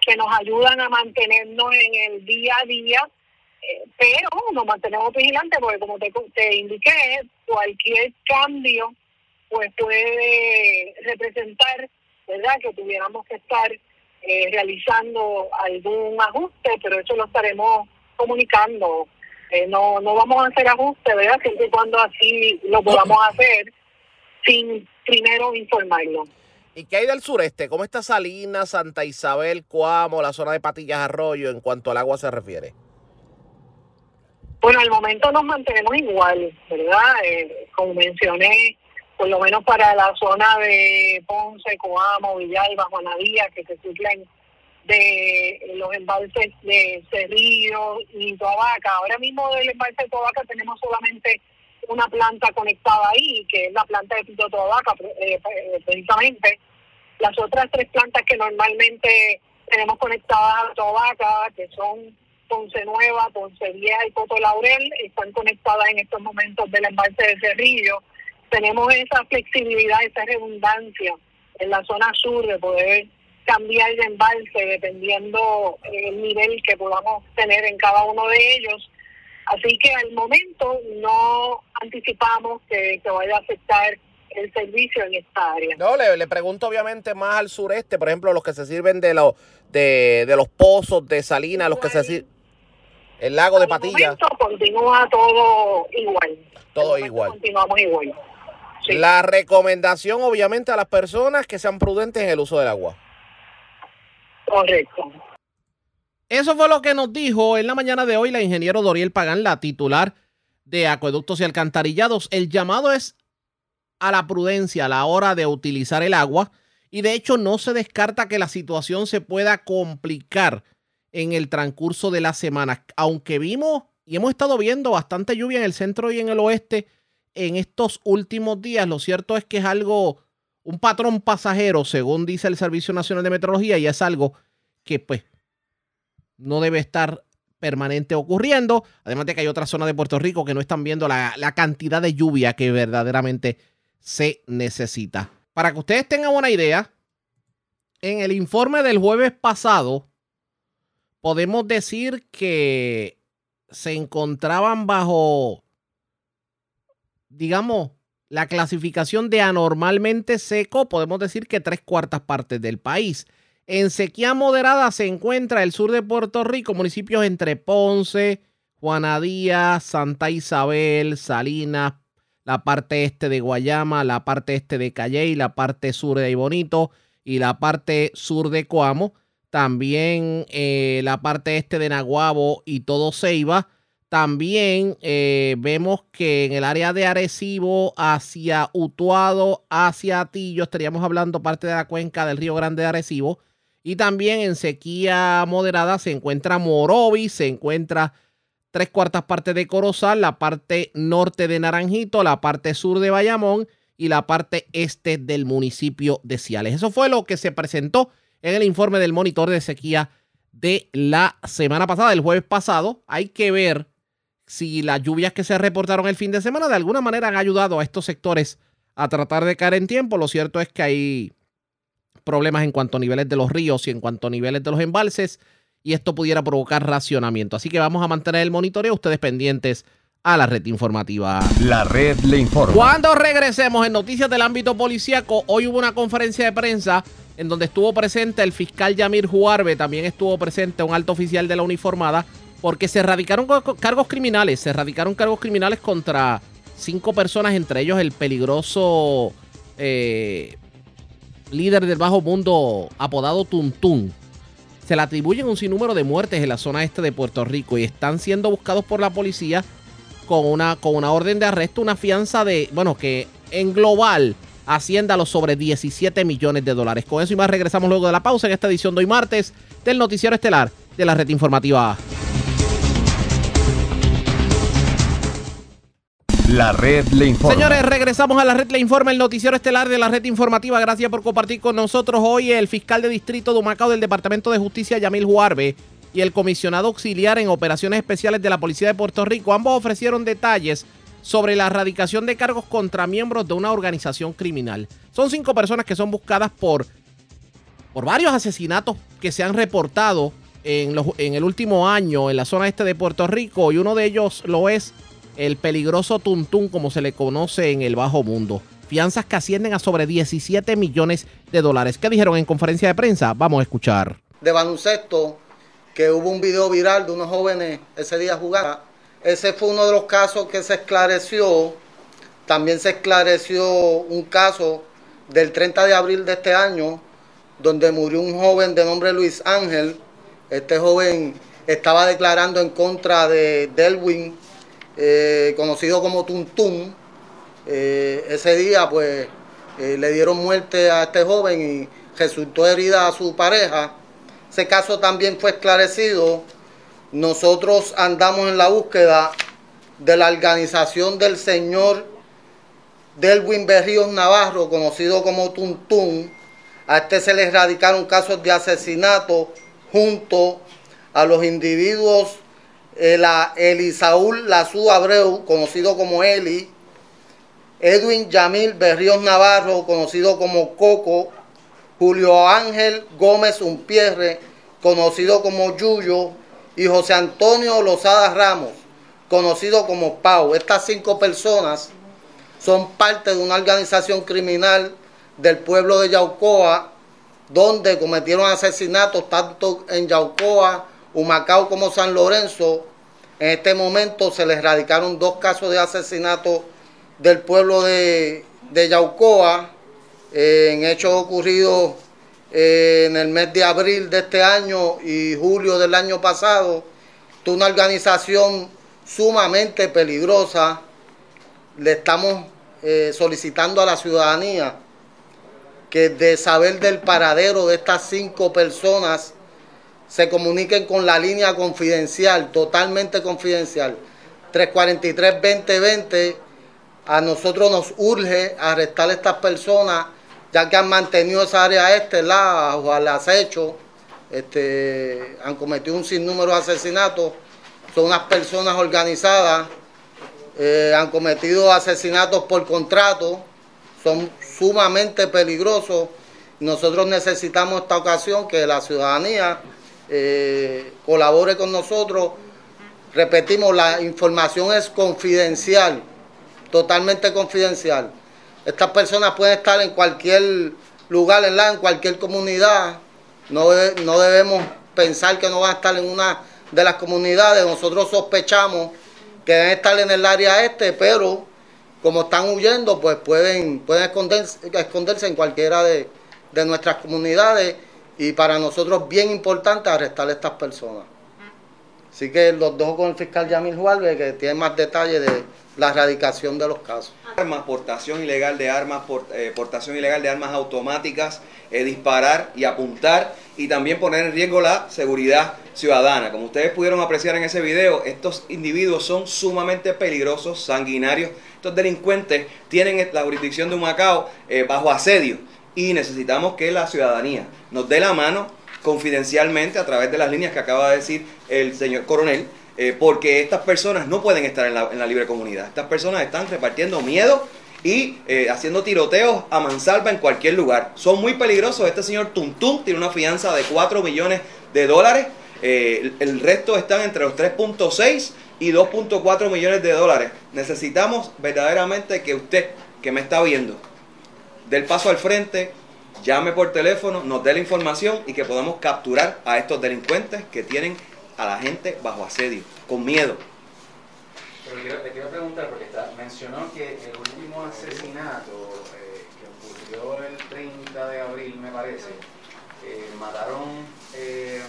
que nos ayudan a mantenernos en el día a día, eh, pero nos mantenemos vigilantes porque como te, te indiqué, cualquier cambio pues puede representar, ¿verdad?, que tuviéramos que estar eh, realizando algún ajuste, pero eso lo estaremos comunicando. Eh, no, no vamos a hacer ajustes, ¿verdad?, siempre y cuando así lo podamos hacer sin primero informarlo. ¿Y qué hay del sureste? ¿Cómo está Salinas, Santa Isabel, Cuamo, la zona de Patillas Arroyo en cuanto al agua se refiere? Bueno, al momento nos mantenemos igual, ¿verdad? Eh, como mencioné, por lo menos para la zona de Ponce, Coamo, Villalba, Juanadía, que se ciclan de los embalses de Cerrillo y Toabaca. Ahora mismo del embalse de Toabaca tenemos solamente una planta conectada ahí, que es la planta de Pito Toabaca, eh, eh, precisamente. Las otras tres plantas que normalmente tenemos conectadas a Toabaca, que son Ponce Nueva, Ponce Vieja y Coto Laurel, están conectadas en estos momentos del embalse de Cerrillo. Tenemos esa flexibilidad, esa redundancia en la zona sur de poder cambiar de embalse dependiendo el nivel que podamos tener en cada uno de ellos. Así que al momento no anticipamos que, que vaya a afectar el servicio en esta área. No, le, le, pregunto obviamente más al sureste, por ejemplo, los que se sirven de los de, de los pozos de Salinas, los que se sirven el lago de Patilla. continúa todo igual. Todo igual. Continuamos igual. Sí. La recomendación, obviamente, a las personas que sean prudentes en el uso del agua. Correcto. Eso fue lo que nos dijo en la mañana de hoy la ingeniero Doriel Pagán, la titular de Acueductos y Alcantarillados. El llamado es a la prudencia a la hora de utilizar el agua y de hecho no se descarta que la situación se pueda complicar en el transcurso de la semana. Aunque vimos y hemos estado viendo bastante lluvia en el centro y en el oeste en estos últimos días, lo cierto es que es algo, un patrón pasajero, según dice el Servicio Nacional de Meteorología, y es algo que pues no debe estar permanente ocurriendo. Además de que hay otras zonas de Puerto Rico que no están viendo la, la cantidad de lluvia que verdaderamente se necesita. Para que ustedes tengan una idea, en el informe del jueves pasado, podemos decir que se encontraban bajo, digamos, la clasificación de anormalmente seco, podemos decir que tres cuartas partes del país. En sequía moderada se encuentra el sur de Puerto Rico, municipios entre Ponce, Juanadía, Santa Isabel, Salinas, la parte este de Guayama, la parte este de Calley, la parte sur de Ibonito y la parte sur de Coamo. También eh, la parte este de Naguabo y todo Ceiba. También eh, vemos que en el área de Arecibo, hacia Utuado, hacia Atillo, estaríamos hablando parte de la cuenca del Río Grande de Arecibo. Y también en sequía moderada se encuentra Morovis, se encuentra tres cuartas partes de Corozal, la parte norte de Naranjito, la parte sur de Bayamón y la parte este del municipio de Ciales. Eso fue lo que se presentó en el informe del monitor de sequía de la semana pasada, del jueves pasado. Hay que ver si las lluvias que se reportaron el fin de semana de alguna manera han ayudado a estos sectores a tratar de caer en tiempo. Lo cierto es que hay problemas en cuanto a niveles de los ríos y en cuanto a niveles de los embalses y esto pudiera provocar racionamiento. Así que vamos a mantener el monitoreo, ustedes pendientes a la red informativa. La red le informa. Cuando regresemos en noticias del ámbito policíaco, hoy hubo una conferencia de prensa en donde estuvo presente el fiscal Yamir Juarbe, también estuvo presente un alto oficial de la uniformada, porque se erradicaron cargos criminales, se erradicaron cargos criminales contra cinco personas, entre ellos el peligroso eh, líder del bajo mundo apodado Tuntún. Se le atribuyen un sinnúmero de muertes en la zona este de Puerto Rico y están siendo buscados por la policía con una, con una orden de arresto, una fianza de, bueno, que en global ascienda a los sobre 17 millones de dólares. Con eso y más regresamos luego de la pausa en esta edición de hoy martes del Noticiero Estelar de la Red Informativa. La red le informa. Señores, regresamos a la red le informa, el noticiero estelar de la red informativa. Gracias por compartir con nosotros hoy el fiscal de distrito de Humacao del Departamento de Justicia, Yamil Juarbe, y el comisionado auxiliar en operaciones especiales de la Policía de Puerto Rico. Ambos ofrecieron detalles sobre la erradicación de cargos contra miembros de una organización criminal. Son cinco personas que son buscadas por, por varios asesinatos que se han reportado en, los- en el último año en la zona este de Puerto Rico y uno de ellos lo es el peligroso Tuntún, como se le conoce en el bajo mundo. Fianzas que ascienden a sobre 17 millones de dólares. ¿Qué dijeron en conferencia de prensa? Vamos a escuchar. de baloncesto, que hubo un video viral de unos jóvenes ese día jugando. Ese fue uno de los casos que se esclareció. También se esclareció un caso del 30 de abril de este año, donde murió un joven de nombre Luis Ángel. Este joven estaba declarando en contra de Delwin, eh, conocido como Tuntún. Eh, ese día, pues, eh, le dieron muerte a este joven y resultó herida a su pareja. Ese caso también fue esclarecido. Nosotros andamos en la búsqueda de la organización del señor Delwin Berríos Navarro, conocido como Tuntún. A este se le erradicaron casos de asesinato junto a los individuos eh, la- Elisaúl Lazú Abreu, conocido como Eli, Edwin Yamil Berríos Navarro, conocido como Coco, Julio Ángel Gómez Umpierre, conocido como Yuyo, y José Antonio Lozada Ramos, conocido como Pau. Estas cinco personas son parte de una organización criminal del pueblo de Yaucoa, donde cometieron asesinatos tanto en Yaucoa, Humacao como San Lorenzo. En este momento se les erradicaron dos casos de asesinato del pueblo de, de Yaucoa, en hechos ocurridos eh, en el mes de abril de este año y julio del año pasado. Una organización sumamente peligrosa. Le estamos eh, solicitando a la ciudadanía que de saber del paradero de estas cinco personas se comuniquen con la línea confidencial, totalmente confidencial, 343-2020. A nosotros nos urge arrestar a estas personas, ya que han mantenido esa área este lado al acecho, han cometido un sinnúmero de asesinatos, son unas personas organizadas, eh, han cometido asesinatos por contrato, son sumamente peligrosos. Nosotros necesitamos esta ocasión que la ciudadanía eh, colabore con nosotros. Repetimos, la información es confidencial, totalmente confidencial. Estas personas pueden estar en cualquier lugar, en, la, en cualquier comunidad. No, no debemos pensar que no van a estar en una de las comunidades. Nosotros sospechamos que deben estar en el área este, pero como están huyendo, pues pueden, pueden esconderse, esconderse en cualquiera de, de nuestras comunidades. Y para nosotros bien importante arrestar a estas personas. Así que los dejo con el fiscal Yamil Juárez, que tiene más detalles de la erradicación de los casos. armas, portación ilegal de armas, eh, portación ilegal de armas automáticas, eh, disparar y apuntar y también poner en riesgo la seguridad ciudadana. Como ustedes pudieron apreciar en ese video, estos individuos son sumamente peligrosos, sanguinarios. Estos delincuentes tienen la jurisdicción de Humacao eh, bajo asedio y necesitamos que la ciudadanía nos dé la mano confidencialmente a través de las líneas que acaba de decir el señor coronel, eh, porque estas personas no pueden estar en la, en la libre comunidad. Estas personas están repartiendo miedo y eh, haciendo tiroteos a mansalva en cualquier lugar. Son muy peligrosos. Este señor Tuntún tiene una fianza de 4 millones de dólares. Eh, el resto están entre los 3.6 y 2.4 millones de dólares. Necesitamos verdaderamente que usted, que me está viendo, del paso al frente, llame por teléfono, nos dé la información y que podamos capturar a estos delincuentes que tienen a la gente bajo asedio, con miedo. Pero le quiero, preguntar, porque está, mencionó que el último asesinato eh, que ocurrió el 30 de abril, me parece, eh, mataron eh,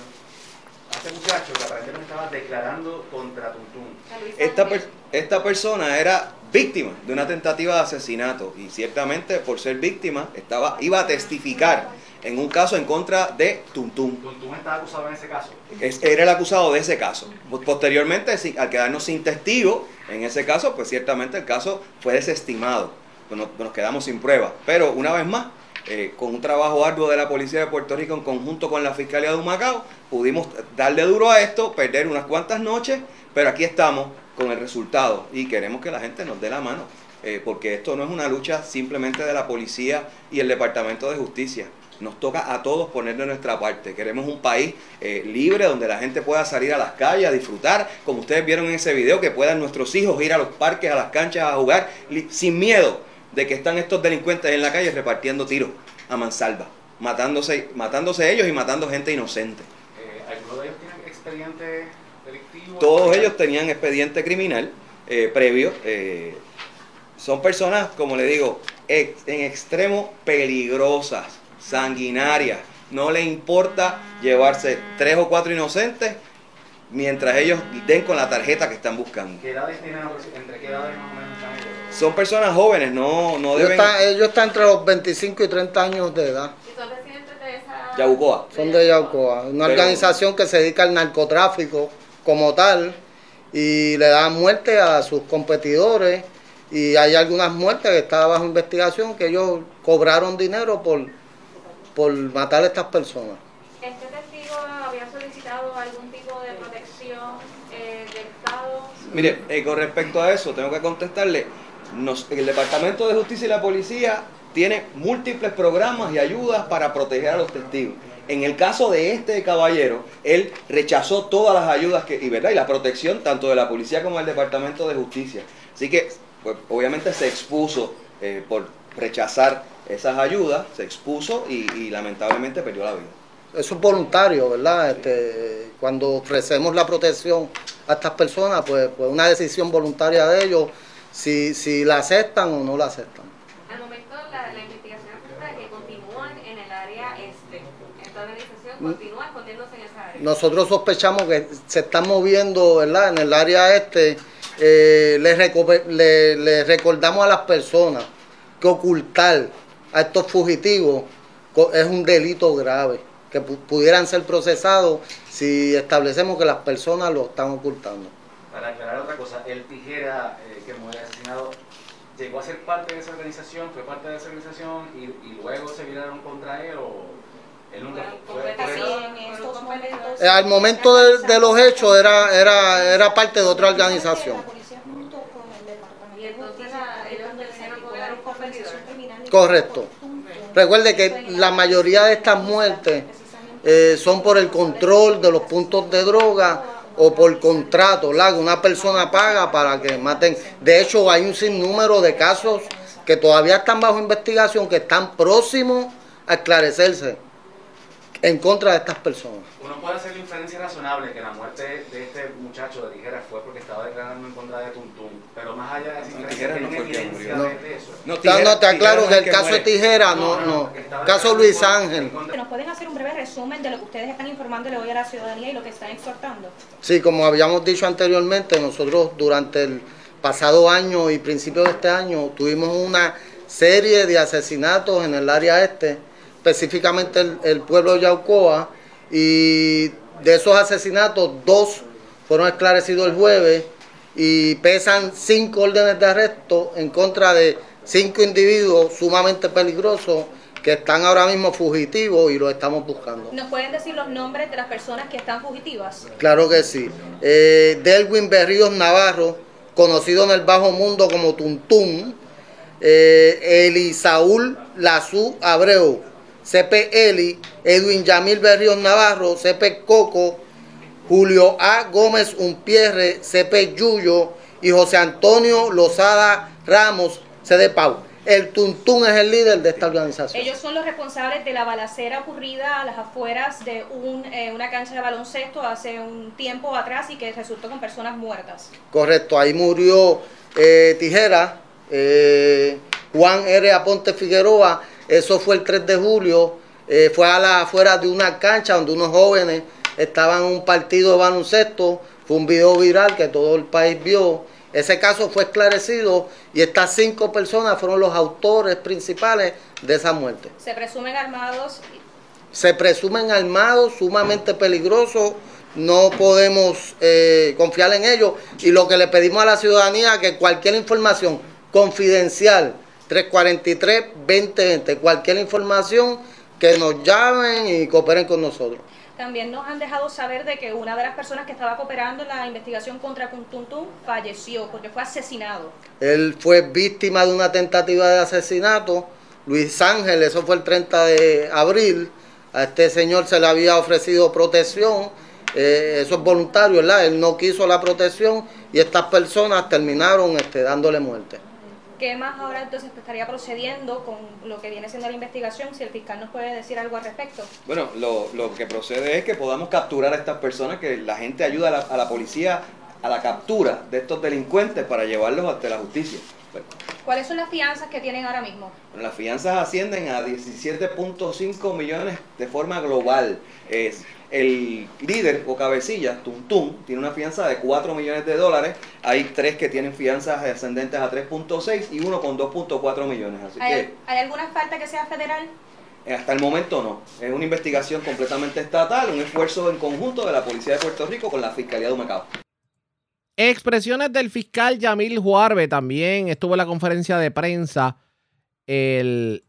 este muchacho que aparentemente estaba declarando contra Tuntún. Esta, per- esta persona era víctima de una tentativa de asesinato y ciertamente por ser víctima estaba, iba a testificar en un caso en contra de Tuntum. ¿Tuntum está acusado en ese caso? Es- era el acusado de ese caso. Posteriormente, al quedarnos sin testigo, en ese caso, pues ciertamente el caso fue desestimado. Pues nos, nos quedamos sin pruebas. Pero una vez más, eh, con un trabajo arduo de la Policía de Puerto Rico en conjunto con la Fiscalía de Humacao, pudimos darle duro a esto, perder unas cuantas noches, pero aquí estamos con el resultado y queremos que la gente nos dé la mano. eh, porque esto no es una lucha simplemente de la policía y el Departamento de Justicia. Nos toca a todos poner de nuestra parte. Queremos un país eh, libre donde la gente pueda salir a las calles a disfrutar, como ustedes vieron en ese video, que puedan nuestros hijos ir a los parques, a las canchas a jugar sin miedo de que están estos delincuentes en la calle repartiendo tiros a mansalva, matándose, matándose ellos y matando gente inocente. Eh, ¿Algunos de ellos tienen expediente delictivo? Todos ellos tenían expediente criminal eh, previo. eh, son personas, como le digo, ex- en extremo peligrosas, sanguinarias. No le importa llevarse tres o cuatro inocentes mientras ellos den con la tarjeta que están buscando. ¿Qué edades tienen? ¿Entre qué edades más o menos? Son personas jóvenes, no, no Ellos deben... están, ellos están entre los 25 y 30 años de edad. ¿Y son residentes de esa...? Yabucoa. Son de Yaucoa, una Pero- organización que se dedica al narcotráfico como tal y le da muerte a sus competidores y hay algunas muertes que están bajo investigación que ellos cobraron dinero por, por matar a estas personas. ¿Este testigo había solicitado algún tipo de protección eh, del Estado? Mire, eh, con respecto a eso, tengo que contestarle. El Departamento de Justicia y la Policía tiene múltiples programas y ayudas para proteger a los testigos. En el caso de este caballero, él rechazó todas las ayudas que, y, ¿verdad? y la protección tanto de la policía como del Departamento de Justicia. Así que, pues, obviamente se expuso eh, por rechazar esas ayudas, se expuso y, y lamentablemente perdió la vida. Eso es voluntario, ¿verdad? Este, cuando ofrecemos la protección a estas personas, pues, pues una decisión voluntaria de ellos, si, si la aceptan o no la aceptan. Al momento la, la investigación apunta que continúan en el área este. Esta organización continúa escondiéndose en esa área. Nosotros sospechamos que se están moviendo, ¿verdad? En el área este, eh, les, le- le recordamos a las personas que ocultar a estos fugitivos co- es un delito grave, que pu- pudieran ser procesados si establecemos que las personas lo están ocultando. Para aclarar otra cosa, el tijera eh, que muere asesinado llegó a ser parte de esa organización, fue parte de esa organización y, y luego se viraron contra él o él nunca fue, fue- en estos momentos. Eh, al momento de, de los hechos era, era, era parte de otra organización. Correcto. Recuerde que la mayoría de estas muertes eh, son por el control de los puntos de droga o por contrato, ¿verdad? Que una persona paga para que maten. De hecho, hay un sinnúmero de casos que todavía están bajo investigación, que están próximos a esclarecerse en contra de estas personas. Uno puede hacer la inferencia razonable que la muerte de este muchacho de tijera fue porque estaba declarando en contra de Tuntum, pero más allá de esa inferencia, Tijera no No, Ya no te aclaro que el caso de. Tijera, no, no. Caso Luis Ángel. ¿Nos pueden hacer un breve resumen de lo que ustedes están informándole hoy a la ciudadanía y lo que están exhortando? Sí, como habíamos dicho anteriormente, nosotros durante el pasado año y principio de este año tuvimos una serie de asesinatos en el área este, específicamente el, el pueblo de Yaucoa, y de esos asesinatos, dos fueron esclarecidos el jueves y pesan cinco órdenes de arresto en contra de cinco individuos sumamente peligrosos que están ahora mismo fugitivos y los estamos buscando. ¿Nos pueden decir los nombres de las personas que están fugitivas? Claro que sí. Eh, Delwin Berríos Navarro, conocido en el bajo mundo como Tuntum. Eh, Elisaúl Lazú Abreu, CP Eli. Edwin Yamil Berríos Navarro, CP Coco. Julio A. Gómez Umpierre, CP Yuyo. Y José Antonio Lozada Ramos, CD Pau. El Tuntum es el líder de esta organización. Ellos son los responsables de la balacera ocurrida a las afueras de un, eh, una cancha de baloncesto hace un tiempo atrás y que resultó con personas muertas. Correcto, ahí murió eh, Tijera, eh, Juan R. Aponte Figueroa, eso fue el 3 de julio, eh, fue a la afuera de una cancha donde unos jóvenes estaban en un partido de baloncesto, fue un video viral que todo el país vio, ese caso fue esclarecido y estas cinco personas fueron los autores principales de esa muerte. Se presumen armados se presumen armados, sumamente peligrosos, no podemos eh, confiar en ellos y lo que le pedimos a la ciudadanía que cualquier información confidencial 343-2020, cualquier información que nos llamen y cooperen con nosotros. También nos han dejado saber de que una de las personas que estaba cooperando en la investigación contra Kuntuntun falleció porque fue asesinado. Él fue víctima de una tentativa de asesinato. Luis Ángel, eso fue el 30 de abril. A este señor se le había ofrecido protección. Eh, eso es voluntario, ¿verdad? Él no quiso la protección y estas personas terminaron este, dándole muerte. ¿Qué más ahora entonces estaría procediendo con lo que viene siendo la investigación? Si el fiscal nos puede decir algo al respecto. Bueno, lo, lo que procede es que podamos capturar a estas personas, que la gente ayuda a la, a la policía a la captura de estos delincuentes para llevarlos ante la justicia. Bueno, ¿Cuáles son las fianzas que tienen ahora mismo? Bueno, las fianzas ascienden a 17.5 millones de forma global. Es el líder o cabecilla, Tuntún, tiene una fianza de 4 millones de dólares. Hay tres que tienen fianzas ascendentes a 3.6 y uno con 2.4 millones. Así ¿Hay, que ¿Hay alguna falta que sea federal? hasta el momento no. Es una investigación completamente estatal, un esfuerzo en conjunto de la Policía de Puerto Rico con la Fiscalía de Humacao. Expresiones del fiscal Yamil Juarbe también estuvo en la conferencia de prensa. El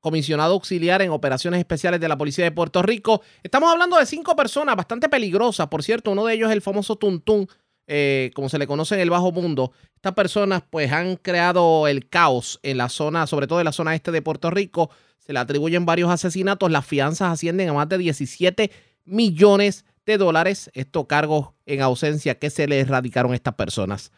comisionado auxiliar en operaciones especiales de la Policía de Puerto Rico. Estamos hablando de cinco personas bastante peligrosas, por cierto. Uno de ellos es el famoso Tuntún, eh, como se le conoce en el bajo mundo. Estas personas pues han creado el caos en la zona, sobre todo en la zona este de Puerto Rico. Se le atribuyen varios asesinatos. Las fianzas ascienden a más de 17 millones de dólares. Estos cargos en ausencia que se le erradicaron a estas personas.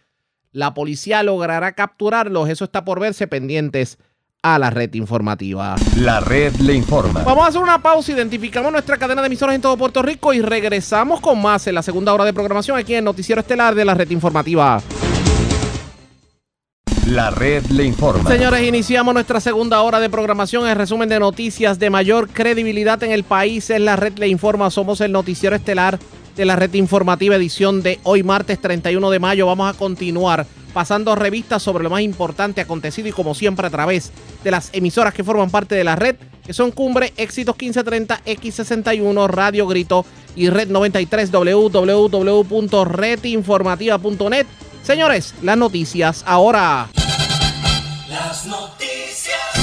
La policía logrará capturarlos. Eso está por verse pendientes a la red informativa. La red le informa. Vamos a hacer una pausa, identificamos nuestra cadena de emisoras en todo Puerto Rico y regresamos con más en la segunda hora de programación aquí en el Noticiero Estelar de la red informativa. La red le informa. Señores, iniciamos nuestra segunda hora de programación. El resumen de noticias de mayor credibilidad en el país es la red le informa. Somos el Noticiero Estelar de la red informativa edición de hoy martes 31 de mayo. Vamos a continuar pasando revistas sobre lo más importante acontecido y como siempre a través de las emisoras que forman parte de la red, que son Cumbre, Éxitos 1530, X61, Radio Grito y Red 93, www.redinformativa.net. Señores, las noticias ahora. Las noticias.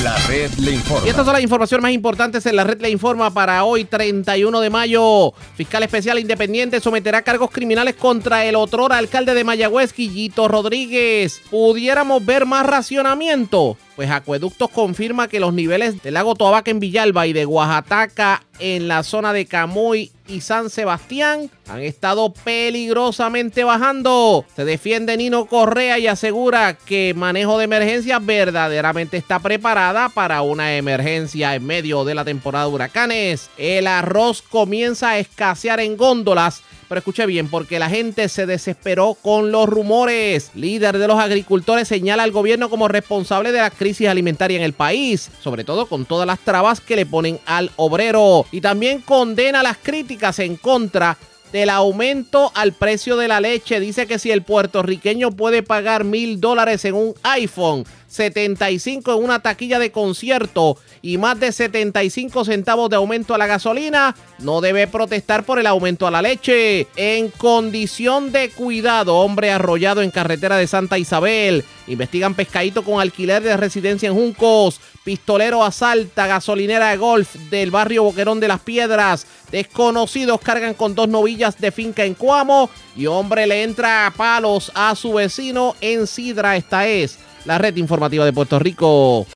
La red le informa. Y estas son las informaciones más importantes en la red le informa para hoy 31 de mayo. Fiscal especial independiente someterá cargos criminales contra el otrora alcalde de Mayagüez, Guillito Rodríguez. ¿Pudiéramos ver más racionamiento? Pues Acueductos confirma que los niveles del lago Toabaca en Villalba y de Oaxaca en la zona de Camuy y San Sebastián han estado peligrosamente bajando. Se defiende Nino Correa y asegura que manejo de emergencia verdaderamente está preparada para una emergencia en medio de la temporada de huracanes. El arroz comienza a escasear en góndolas pero escuche bien, porque la gente se desesperó con los rumores. Líder de los agricultores señala al gobierno como responsable de la crisis alimentaria en el país, sobre todo con todas las trabas que le ponen al obrero. Y también condena las críticas en contra del aumento al precio de la leche. Dice que si el puertorriqueño puede pagar mil dólares en un iPhone, 75 en una taquilla de concierto y más de 75 centavos de aumento a la gasolina, no debe protestar por el aumento a la leche. En condición de cuidado, hombre arrollado en carretera de Santa Isabel. Investigan pescadito con alquiler de residencia en Juncos. Pistolero asalta gasolinera de golf del barrio Boquerón de las Piedras. Desconocidos cargan con dos novillas de finca en Cuamo. Y hombre le entra a palos a su vecino en Sidra. Esta es la red informativa de Puerto Rico.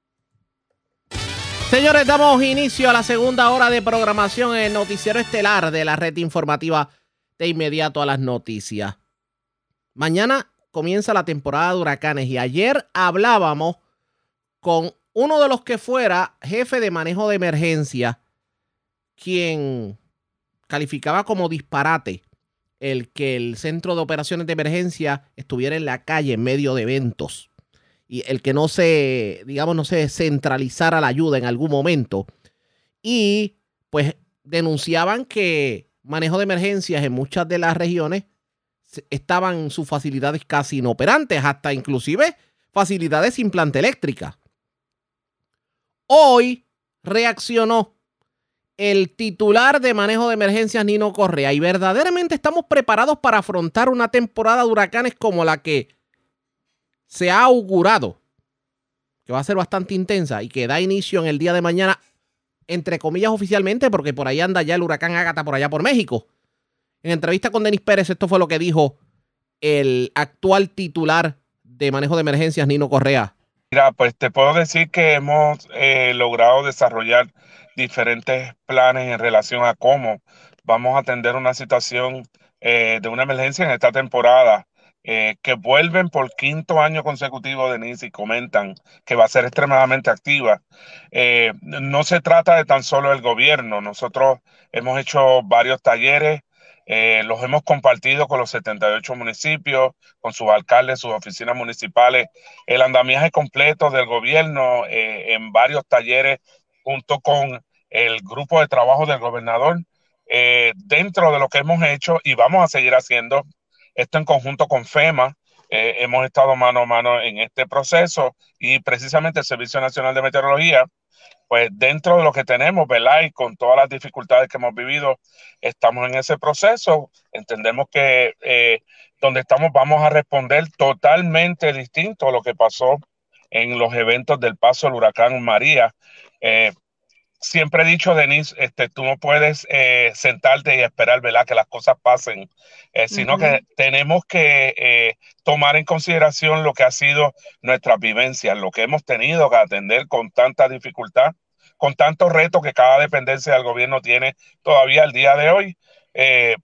Señores, damos inicio a la segunda hora de programación en el noticiero estelar de la red informativa de inmediato a las noticias. Mañana comienza la temporada de huracanes y ayer hablábamos con uno de los que fuera jefe de manejo de emergencia, quien calificaba como disparate el que el centro de operaciones de emergencia estuviera en la calle en medio de eventos y el que no se, digamos, no se centralizara la ayuda en algún momento. Y pues denunciaban que manejo de emergencias en muchas de las regiones estaban sus facilidades casi inoperantes, hasta inclusive facilidades sin planta eléctrica. Hoy reaccionó el titular de manejo de emergencias, Nino Correa, y verdaderamente estamos preparados para afrontar una temporada de huracanes como la que se ha augurado, que va a ser bastante intensa y que da inicio en el día de mañana, entre comillas oficialmente, porque por ahí anda ya el huracán Ágata por allá por México. En entrevista con Denis Pérez, esto fue lo que dijo el actual titular de manejo de emergencias, Nino Correa. Mira, pues te puedo decir que hemos eh, logrado desarrollar diferentes planes en relación a cómo vamos a atender una situación eh, de una emergencia en esta temporada. Eh, que vuelven por quinto año consecutivo, Denise, y comentan que va a ser extremadamente activa. no se trata de tan solo el gobierno, nosotros hemos hecho varios talleres, los hemos compartido con los 78 municipios, con sus alcaldes, sus oficinas municipales, el andamiaje completo del gobierno en varios talleres junto con el grupo de trabajo del gobernador, eh, dentro de lo que hemos hecho y vamos a seguir haciendo esto en conjunto con FEMA. Eh, hemos estado mano a mano en este proceso y precisamente el Servicio Nacional de Meteorología, pues dentro de lo que tenemos, ¿verdad? Y con todas las dificultades que hemos vivido, estamos en ese proceso. Entendemos que eh, donde estamos vamos a responder totalmente distinto a lo que pasó en los eventos del paso del huracán María. Eh, siempre he dicho, Denise, este, tú no puedes eh, sentarte y esperar, ¿verdad? Que las cosas pasen, eh, sino que tenemos que tomar en consideración lo que ha sido nuestra vivencia, lo que hemos tenido que atender con tanta dificultad, con tantos retos que cada dependencia del gobierno tiene todavía al día de hoy.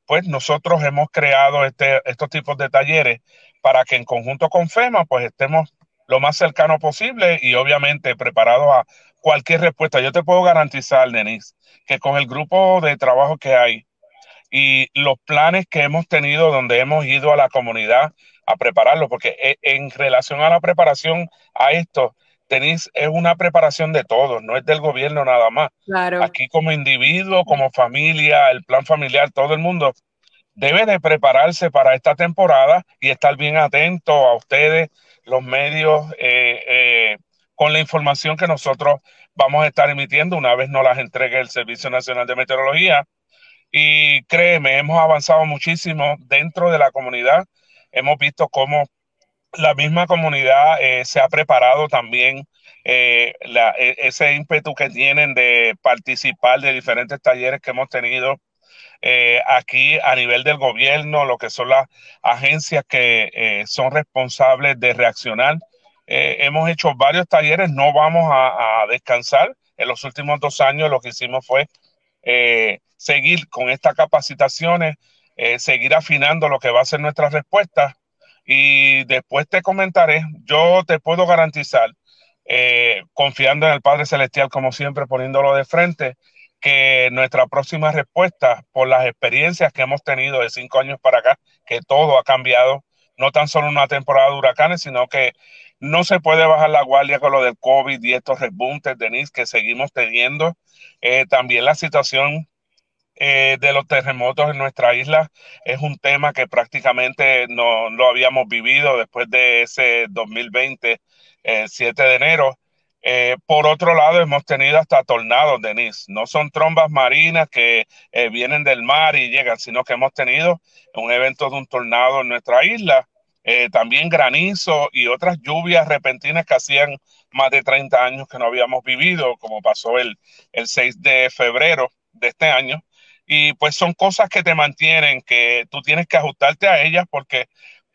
pues nosotros hemos creado este, estos tipos de talleres para que en conjunto con FEMA, pues estemos lo más cercano posible y obviamente preparado a cualquier respuesta. Yo te puedo garantizar, Denise, que con el grupo de trabajo que hay y los planes que hemos tenido donde hemos ido a la comunidad a prepararlo, porque e, en relación a la preparación a esto, Denise, es una preparación de todos, no es del gobierno nada más. Claro. Aquí como individuo, como familia, el plan familiar, todo el mundo debe de prepararse para esta temporada y estar bien atento a ustedes, los medios, eh, eh, con la información que nosotros vamos a estar emitiendo una vez nos las entregue el Servicio Nacional de Meteorología. Y créeme, hemos avanzado muchísimo dentro de la comunidad. Hemos visto cómo la misma comunidad eh, se ha preparado también, e, ese ímpetu que tienen de participar de diferentes talleres que hemos tenido eh, aquí a nivel del gobierno, lo que son las agencias que eh, son responsables de reaccionar. Eh, hemos hecho varios talleres, no vamos a, descansar. En los últimos dos años lo que hicimos fue seguir con estas capacitaciones, seguir afinando lo que va a ser nuestra respuesta y después te comentaré, yo te puedo garantizar, confiando en el Padre Celestial como siempre, poniéndolo de frente, que nuestra próxima respuesta por las experiencias que hemos tenido de cinco años para acá, que todo ha cambiado, no tan solo una temporada de huracanes, sino que no se puede bajar la guardia con lo del COVID y estos rebuntes, Denise, que seguimos teniendo. Eh, también la situación eh, de los terremotos en nuestra isla es un tema que prácticamente no lo habíamos vivido después de ese 2020, el 7 de enero. Eh, por otro lado, hemos tenido hasta tornados, Denise. No son trombas marinas que eh, vienen del mar y llegan, sino que hemos tenido un evento de un tornado en nuestra isla. Eh, también granizo y otras lluvias repentinas que hacían más de 30 años que no habíamos vivido, como pasó el, el 6 de febrero de este año. Y pues son cosas que te mantienen, que tú tienes que ajustarte a ellas porque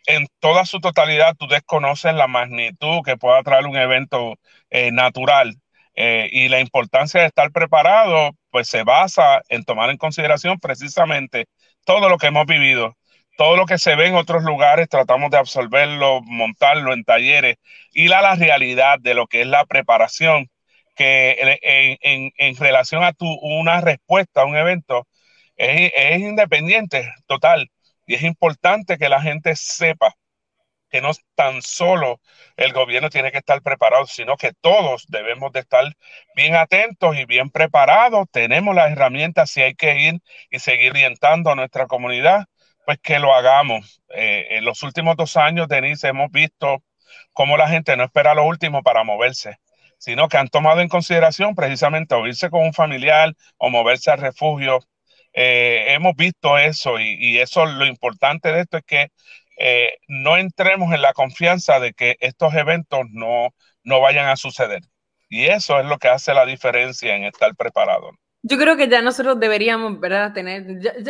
en toda su totalidad tú desconoces la magnitud que pueda traer un evento eh, natural eh, y la importancia de estar preparado pues se basa en tomar en consideración precisamente todo lo que hemos vivido, todo lo que se ve en otros lugares, tratamos de absorberlo, montarlo en talleres, y a la realidad de lo que es la preparación, que en, en, relación a tu, una respuesta a un evento es, es independiente, total y es importante que la gente sepa que no tan solo el gobierno tiene que estar preparado, sino que todos debemos de estar bien atentos y bien preparados. Tenemos las herramientas, si hay que ir y seguir orientando a nuestra comunidad, pues que lo hagamos. Eh, en los últimos dos años, Denise, hemos visto cómo la gente no espera lo último para moverse sino que han tomado en consideración precisamente o con un familiar o moverse al refugio. Eh, hemos visto eso y, y, eso lo importante de esto es que eh, no entremos en la confianza de que estos eventos no, no vayan a suceder. Y eso es lo que hace la diferencia en estar preparado. Yo creo que ya nosotros deberíamos, ¿verdad? Tener,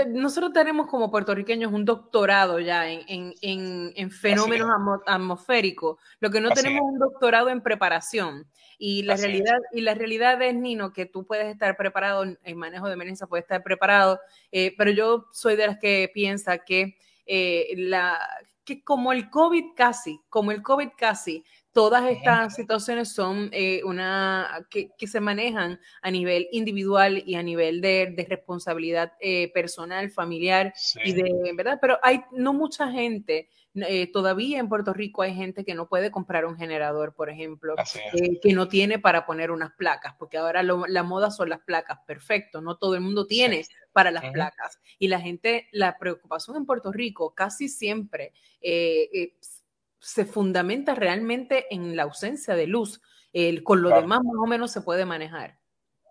nosotros tenemos como puertorriqueños un doctorado ya en, en, en, fenómenos atmosféricos, lo que no tenemos es un doctorado en preparación. Y la realidad es. y la realidad es, Nino, que tú puedes estar preparado en manejo de emergencia, puedes estar preparado, eh, pero yo soy de las que piensa que, eh, la, que como el COVID casi, como el COVID casi, todas estas situaciones son eh, una que, que, se manejan a nivel individual y a nivel de, de responsabilidad eh, personal, familiar sí. y de verdad, pero hay no mucha gente. Eh, todavía en Puerto Rico hay gente que no puede comprar un generador, por ejemplo, eh, que no tiene para poner unas placas, porque ahora lo, la moda son las placas, perfecto, no todo el mundo tiene sí. para las uh -huh. placas. Y la gente, la preocupación en Puerto Rico casi siempre se fundamenta realmente en la ausencia de luz. El, con lo claro. demás más o menos se puede manejar.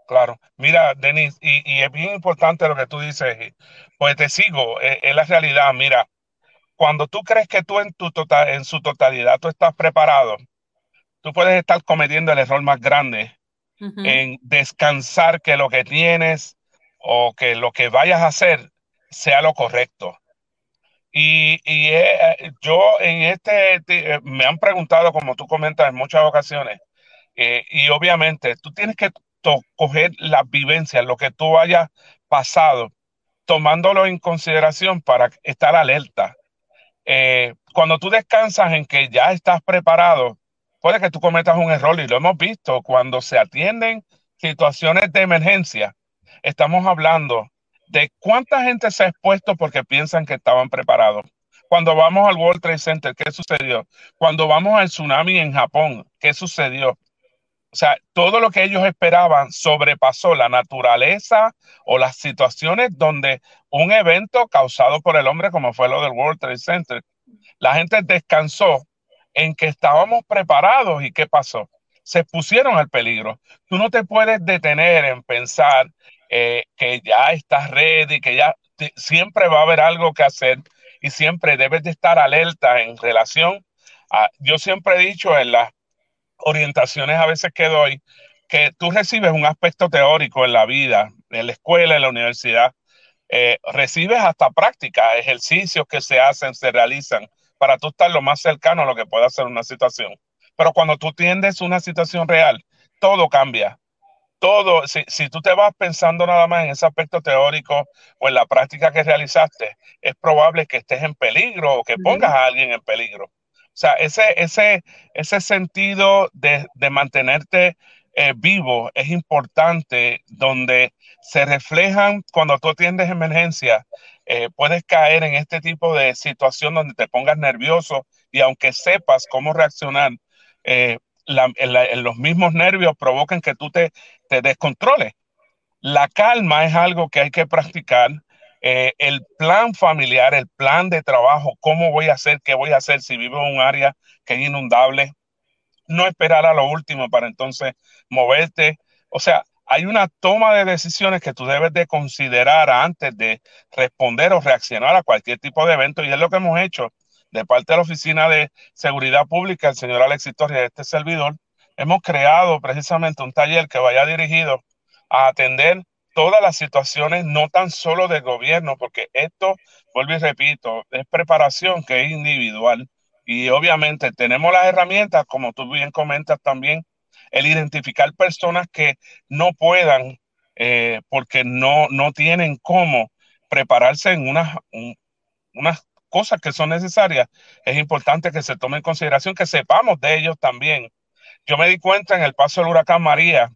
Claro, mira, Denis, y, y, es bien importante lo que tú dices, pues te sigo, es, es, la realidad, mira, cuando tú crees que tú en, tu total, en su totalidad tú estás preparado, tú puedes estar cometiendo el error más grande uh -huh. en descansar que lo que tienes o que lo que vayas a hacer sea lo correcto. Y, y eh, yo en este, eh, me han preguntado, como tú comentas en muchas ocasiones, eh, y obviamente tú tienes que coger las vivencias, lo que tú hayas pasado, tomándolo en consideración para estar alerta. Eh, cuando tú descansas en que ya estás preparado, puede que tú cometas un error y lo hemos visto cuando se atienden situaciones de emergencia. Estamos hablando de cuánta gente se ha expuesto porque piensan que estaban preparados. Cuando vamos al World Trade Center, ¿qué sucedió? Cuando vamos al tsunami en Japón, ¿qué sucedió? O sea, todo lo que ellos esperaban sobrepasó la naturaleza o las situaciones donde un evento causado por el hombre, como fue lo del World Trade Center, la gente descansó en que estábamos preparados y ¿qué pasó? Se pusieron al peligro. Tú no te puedes detener en pensar eh, que ya estás ready, que ya siempre va a haber algo que hacer y siempre debes de estar alerta en relación a, yo siempre he dicho en las orientaciones a veces que doy, que tú recibes un aspecto teórico en la vida, en la escuela, en la universidad, eh, recibes hasta prácticas, ejercicios que se hacen, se realizan para tú estar lo más cercano a lo que pueda ser una situación. Pero cuando tú tiendes una situación real, todo cambia todo, si, si, tú te vas pensando nada más en ese aspecto teórico o en la práctica que realizaste, es probable que estés en peligro o que pongas a alguien en peligro. O sea, ese, ese, ese sentido de, de mantenerte eh, vivo es importante, donde se reflejan cuando tú atiendes emergencia, eh, puedes caer en este tipo de situación donde te pongas nervioso y aunque sepas cómo reaccionar, eh, la, los mismos nervios provocan que tú te, te, descontroles. La calma es algo que hay que practicar. Eh, el plan familiar, el plan de trabajo, cómo voy a hacer, qué voy a hacer si vivo en un área que es inundable. No esperar a lo último para entonces moverte. O sea, hay una toma de decisiones que tú debes de considerar antes de responder o reaccionar a cualquier tipo de evento y es lo que hemos hecho de parte de la Oficina de Seguridad Pública, el señor Alexis Torres, este servidor, hemos creado precisamente un taller que vaya dirigido a atender todas las situaciones, no tan solo del gobierno, porque esto, vuelvo y repito, es preparación que es individual. Y obviamente tenemos las herramientas, como tú bien comentas también, el identificar personas que no puedan, eh, porque no, no tienen cómo prepararse en unas, un, unas cosas que son necesarias, es importante que se tome en consideración, que sepamos de ellos también. Yo me di cuenta en el paso del huracán María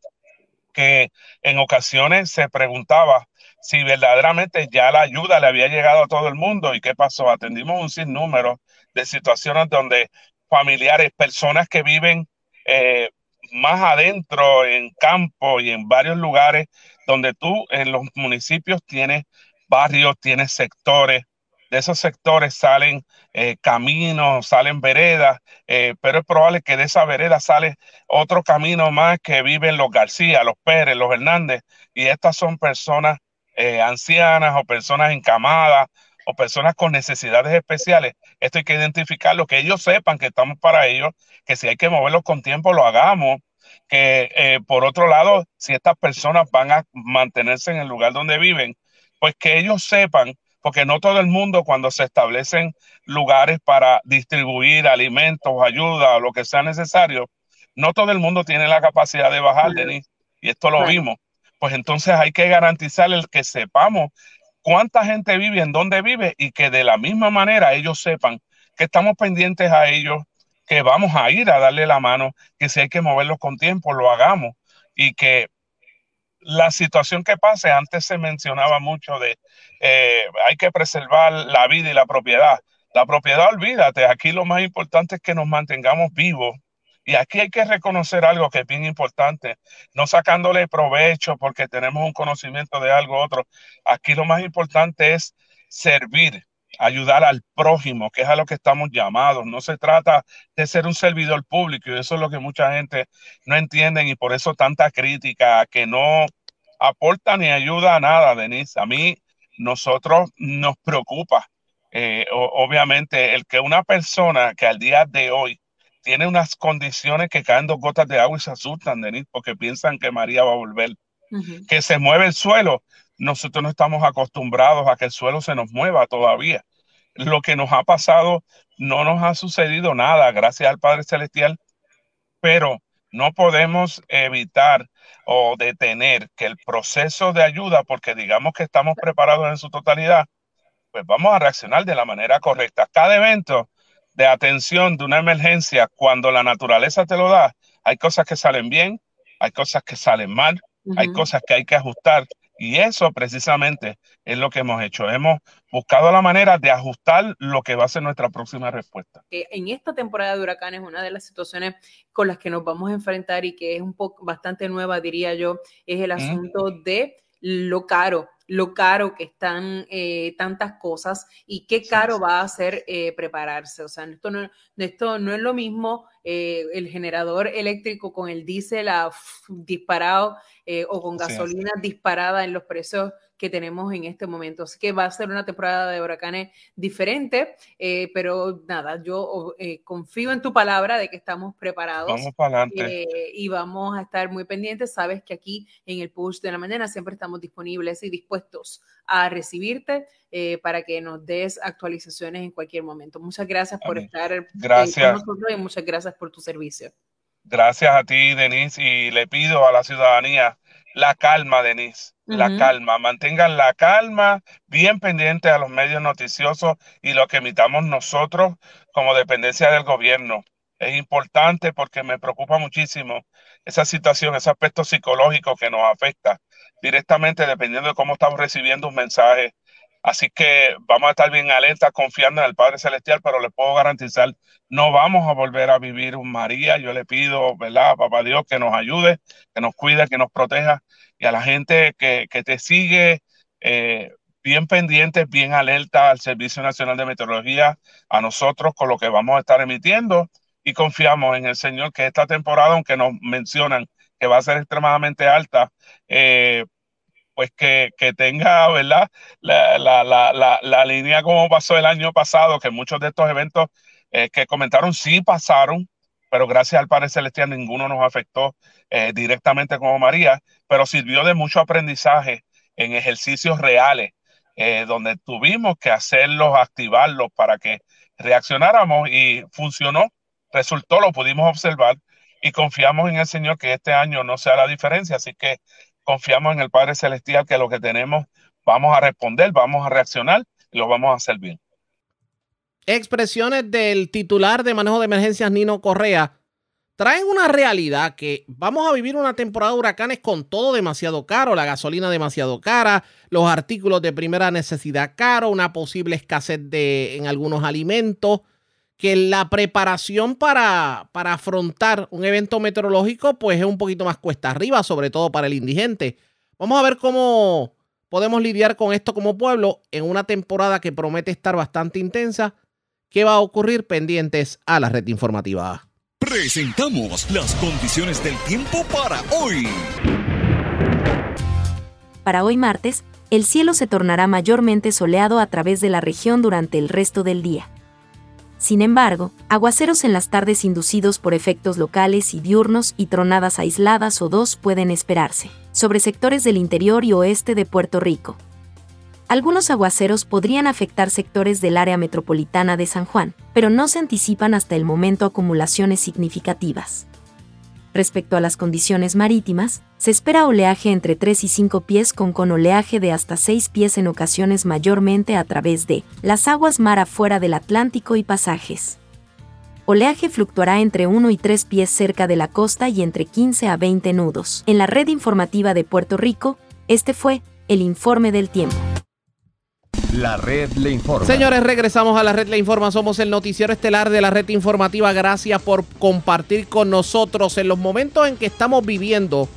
que en ocasiones se preguntaba si verdaderamente ya la ayuda le había llegado a todo el mundo y qué pasó. Atendimos un sinnúmero de situaciones donde familiares, personas que viven eh, más adentro, en campo y en varios lugares donde tú en los municipios tienes barrios, tienes sectores de esos sectores salen eh, caminos, salen veredas, eh, pero es probable que de esa vereda sale otro camino más que viven los García, los Pérez, los Hernández, y estas son personas eh, ancianas o personas encamadas o personas con necesidades especiales. Esto hay que identificarlo, que ellos sepan que estamos para ellos, que si hay que moverlos con tiempo, lo hagamos, que por otro lado, si estas personas van a mantenerse en el lugar donde viven, pues que ellos sepan porque no todo el mundo cuando se establecen lugares para distribuir alimentos, ayuda o lo que sea necesario, no todo el mundo tiene la capacidad de bajar, Denis, y esto lo vimos. Pues entonces hay que garantizar el que sepamos cuánta gente vive, en dónde vive y que de la misma manera ellos sepan que estamos pendientes a ellos, que vamos a ir a darle la mano, que si hay que moverlos con tiempo, lo hagamos y que la situación que pase, antes se mencionaba mucho de eh, hay que preservar la vida y la propiedad. La propiedad, olvídate, aquí lo más importante es que nos mantengamos vivos. Y aquí hay que reconocer algo que es bien importante, no sacándole provecho porque tenemos un conocimiento de algo otro. Aquí lo más importante es servir, ayudar al prójimo, que es a lo que estamos llamados. No se trata de ser un servidor público y eso es lo que mucha gente no entiende y por eso tanta crítica que no aporta ni ayuda a nada, Denise. A mí, nosotros nos preocupa, eh, obviamente, el que una persona que al día de hoy tiene unas condiciones que caen dos gotas de agua y se asustan, Denise, porque piensan que María va a volver, que se mueve el suelo. Nosotros no estamos acostumbrados a que el suelo se nos mueva todavía. Lo que nos ha pasado no nos ha sucedido nada, gracias al Padre Celestial, pero no podemos evitar o detener que el proceso de ayuda, porque digamos que estamos preparados en su totalidad, pues vamos a reaccionar de la manera correcta. Cada evento de atención de una emergencia, cuando la naturaleza te lo da, hay cosas que salen bien, hay cosas que salen mal, hay cosas que hay que ajustar y eso precisamente es lo que hemos hecho. Hemos buscado la manera de ajustar lo que va a ser nuestra próxima respuesta. En esta temporada de huracanes, una de las situaciones con las que nos vamos a enfrentar y que es un poco bastante nueva, diría yo, es el asunto de lo caro lo caro que están eh, tantas cosas y qué caro va a ser eh, prepararse. O sea, esto no, esto no es lo mismo eh, el generador eléctrico con el diésel disparado o con gasolina disparada en los precios que tenemos en este momento. Así que va a ser una temporada de huracanes diferente, eh, pero nada, yo eh, confío en tu palabra de que estamos preparados. Vamos para adelante. Eh, y vamos a estar muy pendientes. Sabes que aquí en el push de la mañana siempre estamos disponibles y dispuestos a recibirte para que nos des actualizaciones en cualquier momento. Muchas gracias por estar gracias. con nosotros y muchas gracias por tu servicio. Gracias a ti, Denise, y le pido a la ciudadanía la calma, Denise, la calma. Mantengan la calma, bien pendiente a los medios noticiosos y lo que emitamos nosotros como dependencia del gobierno. Es importante porque me preocupa muchísimo esa situación, ese aspecto psicológico que nos afecta directamente dependiendo de cómo estamos recibiendo un mensaje. Así que vamos a estar bien alerta, confiando en el Padre Celestial, pero les puedo garantizar, no vamos a volver a vivir un María. Yo le pido, ¿verdad, Papá Dios, que nos ayude, que nos cuide, que nos proteja y a la gente que, te sigue eh, bien pendientes, bien alerta al Servicio Nacional de Meteorología, a nosotros con lo que vamos a estar emitiendo y confiamos en el Señor que esta temporada, aunque nos mencionan que va a ser extremadamente alta, eh, pues que, tenga, ¿verdad? La, la, línea como pasó el año pasado, que muchos de estos eventos eh, que comentaron sí pasaron, pero gracias al Padre Celestial ninguno nos afectó eh, directamente como María, pero sirvió de mucho aprendizaje en ejercicios reales, eh, donde tuvimos que hacerlos, activarlos para que reaccionáramos y funcionó, resultó, lo pudimos observar y confiamos en el Señor que este año no sea la diferencia, así que confiamos en el Padre Celestial que lo que tenemos vamos a responder, vamos a reaccionar y lo vamos a hacer bien. Expresiones del titular de manejo de emergencias Nino Correa traen una realidad que vamos a vivir una temporada de huracanes con todo demasiado caro, la gasolina demasiado cara, los artículos de primera necesidad caro, una posible escasez de, en algunos alimentos, que la preparación para, para afrontar un evento meteorológico pues es un poquito más cuesta arriba, sobre todo para el indigente. Vamos a ver cómo podemos lidiar con esto como pueblo en una temporada que promete estar bastante intensa. ¿Qué va a ocurrir? Pendientes a la red informativa. Presentamos las condiciones del tiempo para hoy. Para hoy martes, el cielo se tornará mayormente soleado a través de la región durante el resto del día. Sin embargo, aguaceros en las tardes inducidos por efectos locales y diurnos y tronadas aisladas o dos pueden esperarse, sobre sectores del interior y oeste de Puerto Rico. Algunos aguaceros podrían afectar sectores del área metropolitana de San Juan, pero no se anticipan hasta el momento acumulaciones significativas. Respecto a las condiciones marítimas, se espera oleaje entre 3 y 5 pies con con oleaje de hasta 6 pies en ocasiones mayormente a través de las aguas mar afuera del Atlántico y pasajes. Oleaje fluctuará entre 1 y 3 pies cerca de la costa y entre 15 a 20 nudos. En la red informativa de Puerto Rico, este fue el informe del tiempo. La red le informa. Señores, regresamos a la red le informa. Somos el noticiero estelar de la red informativa. Gracias por compartir con nosotros en los momentos en que estamos viviendo.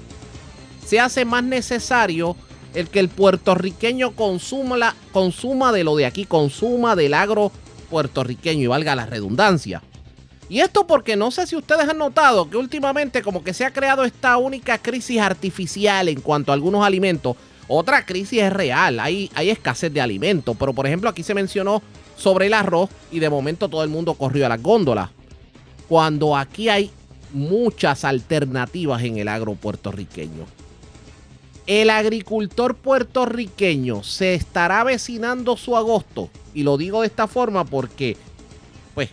Se hace más necesario el que el puertorriqueño consuma, la, consuma de lo de aquí, consuma del agro puertorriqueño y valga la redundancia. Y esto porque no sé si ustedes han notado que últimamente como que se ha creado esta única crisis artificial en cuanto a algunos alimentos otra crisis es real, hay, escasez de alimentos, pero por ejemplo aquí se mencionó sobre el arroz y de momento todo el mundo corrió a las góndolas. Cuando aquí hay muchas alternativas en el agro puertorriqueño. El agricultor puertorriqueño se estará vecinando su agosto. Y lo digo de esta forma porque, pues,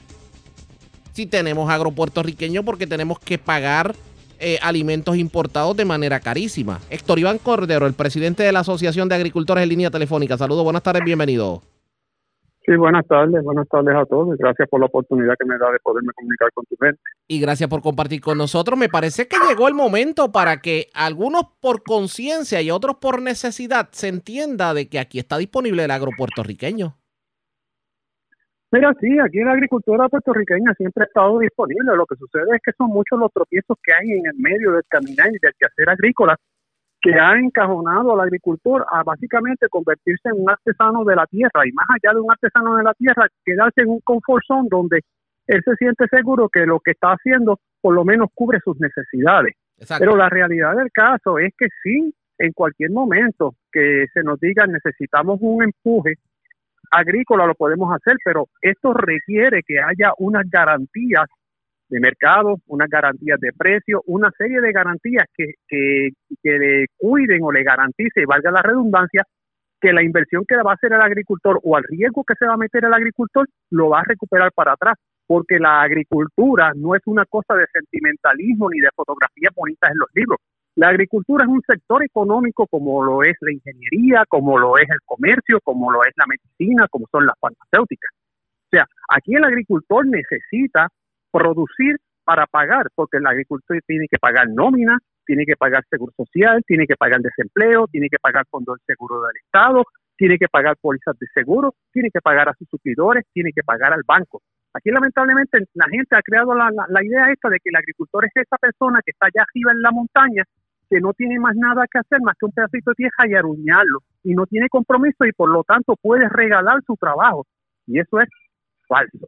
si tenemos agro puertorriqueño porque tenemos que pagar eh, alimentos importados de manera carísima. Héctor Iván Cordero, el presidente de la Asociación de Agricultores en Línea Telefónica. Saludos, buenas tardes, bienvenido. Sí, buenas tardes, buenas tardes a todos. Gracias por la oportunidad que me da de poderme comunicar con tu gente. Y gracias por compartir con nosotros. Me parece que llegó el momento para que algunos por conciencia y otros por necesidad se entienda de que aquí está disponible el agro puertorriqueño. Mira, sí, aquí la agricultura puertorriqueña siempre ha estado disponible. Lo que sucede es que son muchos los tropiezos que hay en el medio del caminar y del quehacer agrícola que han encajonado al agricultor a básicamente convertirse en un artesano de la tierra y más allá de un artesano de la tierra, quedarse en un comfort zone donde él se siente seguro que lo que está haciendo por lo menos cubre sus necesidades. Pero la realidad del caso es que sí, en cualquier momento que se nos diga necesitamos un empuje agrícola lo podemos hacer, pero esto requiere que haya unas garantías de mercado, unas garantías de precio, una serie de garantías que, que, que le cuiden o le garantice, valga la redundancia, que la inversión que va a hacer el agricultor o al riesgo que se va a meter el agricultor lo va a recuperar para atrás, porque la agricultura no es una cosa de sentimentalismo ni de fotografías bonitas en los libros. La agricultura es un sector económico como lo es la ingeniería, como lo es el comercio, como lo es la medicina, como son las farmacéuticas. O sea, aquí el agricultor necesita producir para pagar, porque el agricultor tiene que pagar nómina, tiene que pagar seguro social, tiene que pagar desempleo, tiene que pagar fondo del seguro del Estado, tiene que pagar pólizas de seguro, tiene que pagar a sus suplidores, tiene que pagar al banco. Aquí lamentablemente la gente ha creado la, la idea esta de que el agricultor es esa persona que está allá arriba en la montaña que no tiene más nada que hacer más que un pedacito de tierra y aruñarlo y no tiene compromiso y por lo tanto puede regalar su trabajo y eso es falso.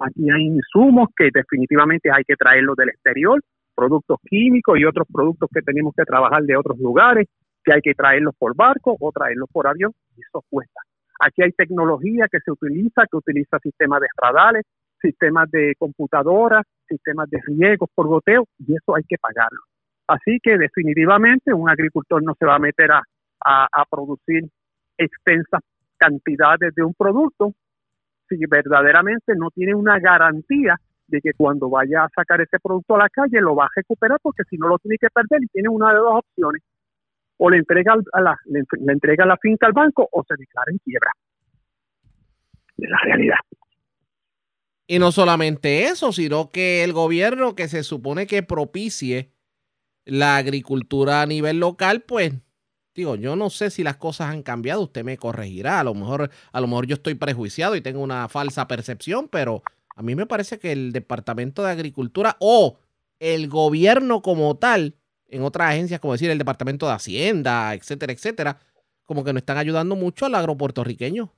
Aquí hay insumos que definitivamente hay que traerlos del exterior, productos químicos y otros productos que tenemos que trabajar de otros lugares, que hay que traerlos por barco o traerlos por avión y eso cuesta. Aquí hay tecnología que se utiliza, que utiliza sistemas de radares, sistemas de computadoras, sistemas de riegos por goteo y eso hay que pagarlo. Así que definitivamente un agricultor no se va a meter a, producir extensas cantidades de un producto si verdaderamente no tiene una garantía de que cuando vaya a sacar ese producto a la calle lo va a recuperar porque si no lo tiene que perder y tiene una de dos opciones o le entrega a la, le, entrega la finca al banco o se declara en quiebra. Es la realidad. Y no solamente eso, sino que el gobierno que se supone que propicie la agricultura a nivel local, pues digo, yo no sé si las cosas han cambiado, usted me corregirá, a lo mejor a lo mejor yo estoy prejuiciado y tengo una falsa percepción, pero a mí me parece que el Departamento de Agricultura o el gobierno como tal, en otras agencias como decir el Departamento de Hacienda, etcétera, etcétera, como que no están ayudando mucho al agropuertorriqueño.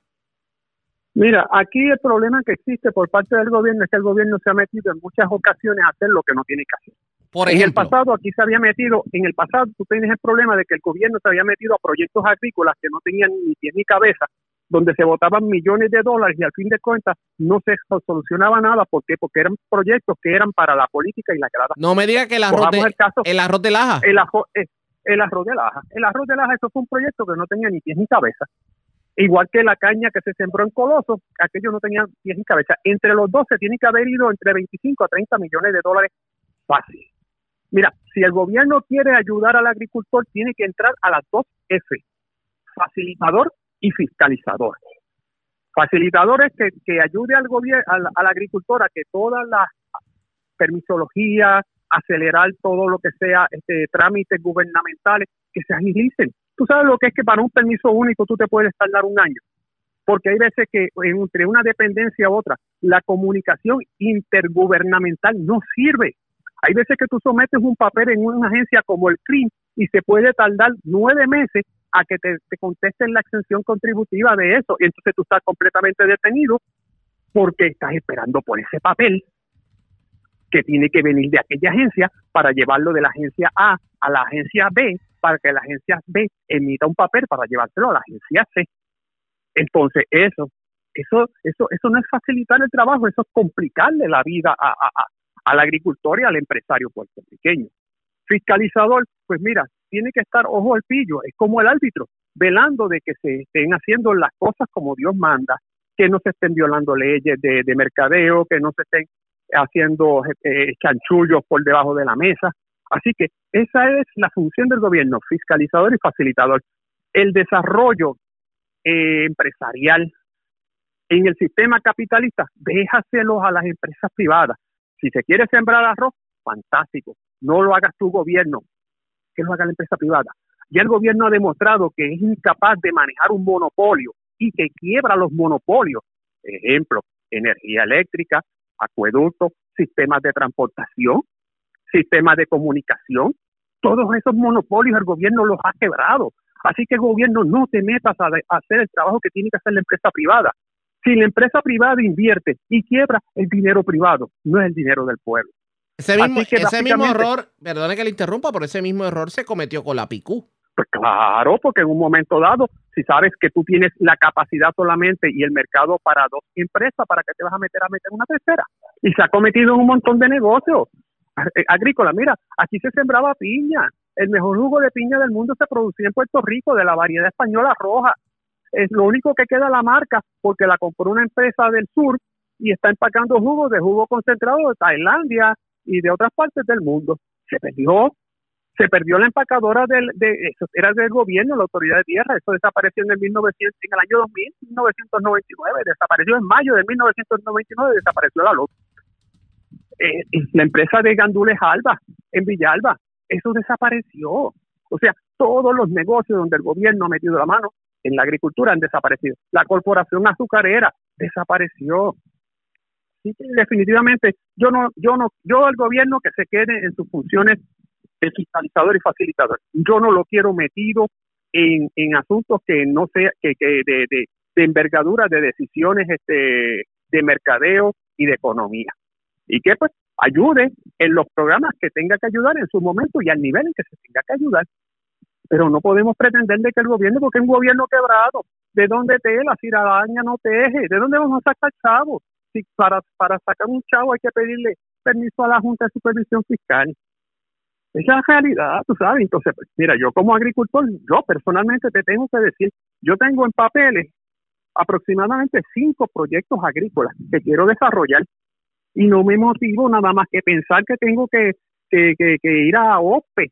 Mira, aquí el problema que existe por parte del gobierno es que el gobierno se ha metido en muchas ocasiones a hacer lo que no tiene que hacer. Por en el pasado aquí se había metido, en el pasado tú tienes el problema de que el gobierno se había metido a proyectos agrícolas que no tenían ni pie ni cabeza, donde se votaban millones de dólares y al fin de cuentas no se solucionaba nada. ¿Por qué? Porque eran proyectos que eran para la política y la grada. No me diga que el arroz, Cojamos de, el caso- el arroz de laja. el, ajo- eh, el arroz de laja. El arroz de laja, eso fue un proyecto que no tenía ni pies ni cabeza. Igual que la caña que se sembró en Coloso, aquello no tenía pies ni cabeza. Entre los dos se tiene que haber ido entre 25 a 30 millones de dólares fácil. Mira, si el gobierno quiere ayudar al agricultor, tiene que entrar a las dos F, facilitador y fiscalizador. Facilitador es que, que ayude al gobierno, al, agricultor a que todas las permisologías, acelerar todo lo que sea este trámites gubernamentales que se agilicen. Tú sabes lo que es que para un permiso único tú te puedes tardar un año, porque hay veces que entre una dependencia u otra, la comunicación intergubernamental no sirve. Hay veces que tú sometes un papel en una agencia como el CRIM y se puede tardar nueve meses a que te, te contesten la exención contributiva de eso. Y entonces tú estás completamente detenido porque estás esperando por ese papel que tiene que venir de aquella agencia para llevarlo de la agencia A a la agencia B, para que la agencia B emita un papel para llevárselo a la agencia C. Entonces, eso, eso, eso, eso no es facilitar el trabajo, eso es complicarle la vida a- a- al agricultor y al empresario puertorriqueño. Fiscalizador, pues mira, tiene que estar ojo al pillo, es como el árbitro, velando de que se estén haciendo las cosas como Dios manda, que no se estén violando leyes de, de mercadeo, que no se estén haciendo eh, chanchullos por debajo de la mesa. Así que esa es la función del gobierno, fiscalizador y facilitador. El desarrollo eh, empresarial en el sistema capitalista, déjaselos a las empresas privadas. Si se quiere sembrar arroz, fantástico. No lo hagas tu gobierno, que lo haga la empresa privada. Ya el gobierno ha demostrado que es incapaz de manejar un monopolio y que quiebra los monopolios. Ejemplo, energía eléctrica, acueductos, sistemas de transportación, sistemas de comunicación. Todos esos monopolios el gobierno los ha quebrado. Así que el gobierno no te metas a, hacer el trabajo que tiene que hacer la empresa privada. Si la empresa privada invierte y quiebra, el dinero privado no es el dinero del pueblo. Ese mismo, que ese mismo error, perdone que le interrumpa, pero ese mismo error se cometió con la PICU. Pues claro, porque en un momento dado, si sabes que tú tienes la capacidad solamente y el mercado para dos empresas, ¿para qué te vas a meter a meter una tercera? Y se ha cometido en un montón de negocios eh, agrícolas. Mira, aquí se sembraba piña. El mejor jugo de piña del mundo se producía en Puerto Rico de la variedad española roja. Es lo único que queda la marca porque la compró una empresa del sur y está empacando jugos de jugo concentrado de Tailandia y de otras partes del mundo. Se perdió se perdió la empacadora del, de eso era del gobierno, la autoridad de tierra, eso desapareció en el 1900, en el año 2000, 1999, desapareció en mayo de 1999, desapareció la luz. Eh, la empresa de Gandules Alba, en Villalba, eso desapareció. O sea, todos los negocios donde el gobierno ha metido la mano en la agricultura han desaparecido. La corporación azucarera desapareció. Definitivamente, yo no, yo no, yo al gobierno que se quede en sus funciones de fiscalizador y facilitador. Yo no lo quiero metido en, en asuntos que no sea que, que de, de, de envergadura de decisiones este de mercadeo y de economía. Y que pues ayude en los programas que tenga que ayudar en su momento y al nivel en que se tenga que ayudar. Pero no podemos pretender de que el gobierno, porque es un gobierno quebrado, ¿de dónde tela? Si la araña no teje, ¿de dónde vamos a sacar chavos? Si para, para sacar un chavo hay que pedirle permiso a la Junta de Supervisión Fiscal. Esa es la realidad, tú sabes. Entonces, pues, mira, yo como agricultor, yo personalmente te tengo que decir, yo tengo en papeles aproximadamente cinco proyectos agrícolas que quiero desarrollar y no me motivo nada más que pensar que tengo que, que, que, que ir a OPE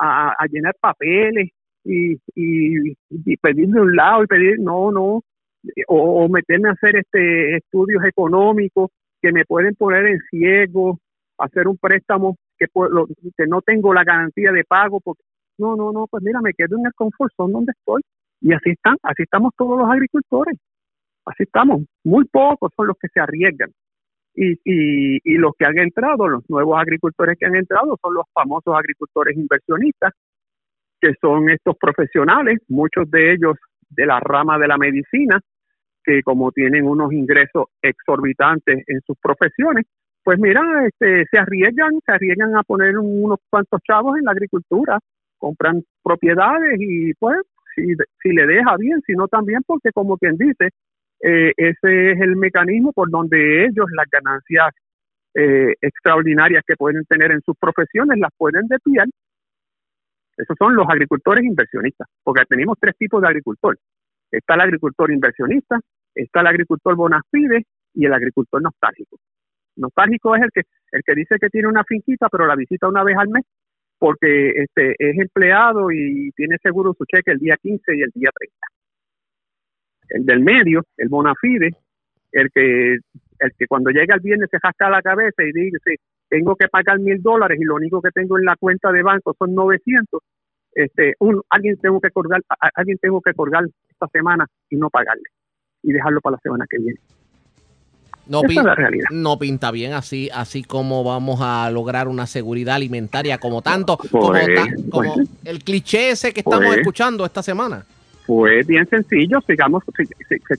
a, a llenar papeles y, y, pedir de un lado y pedir, no, no, o, meterme a hacer este estudios económicos que me pueden poner en ciego, hacer un préstamo que, puedo, que no tengo la garantía de pago, porque no, no, no, pues mira, me quedo en el confort zone donde estoy. Y así están, así estamos todos los agricultores. Así estamos. Muy pocos son los que se arriesgan. Y, y, los que han entrado, los nuevos agricultores que han entrado, son los famosos agricultores inversionistas, que son estos profesionales, muchos de ellos de la rama de la medicina, que como tienen unos ingresos exorbitantes en sus profesiones, pues mira, este, se arriesgan, se arriesgan a poner unos cuantos chavos en la agricultura, compran propiedades y pues si, si le deja bien, si no también porque como quien dice, eh, ese es el mecanismo por donde ellos las ganancias eh, extraordinarias que pueden tener en sus profesiones las pueden desviar. Esos son los agricultores inversionistas, porque tenemos tres tipos de agricultor. Está el agricultor inversionista, está el agricultor bona fide y el agricultor nostálgico. Nostálgico es el que el que dice que tiene una finquita pero la visita una vez al mes porque este es empleado y tiene seguro su cheque el día 15 y el día 30. El del medio, el bona fide, el que el que cuando llega el viernes se jasca la cabeza y dice tengo que pagar mil dólares y lo único que tengo en la cuenta de banco son 900 este un, alguien tengo que colgar alguien tengo que colgar esta semana y no pagarle y dejarlo para la semana que viene no, Esa es la realidad. no pinta bien así así como vamos a lograr una seguridad alimentaria como tanto como, como el cliché ese que estamos escuchando esta semana pues bien sencillo, sigamos,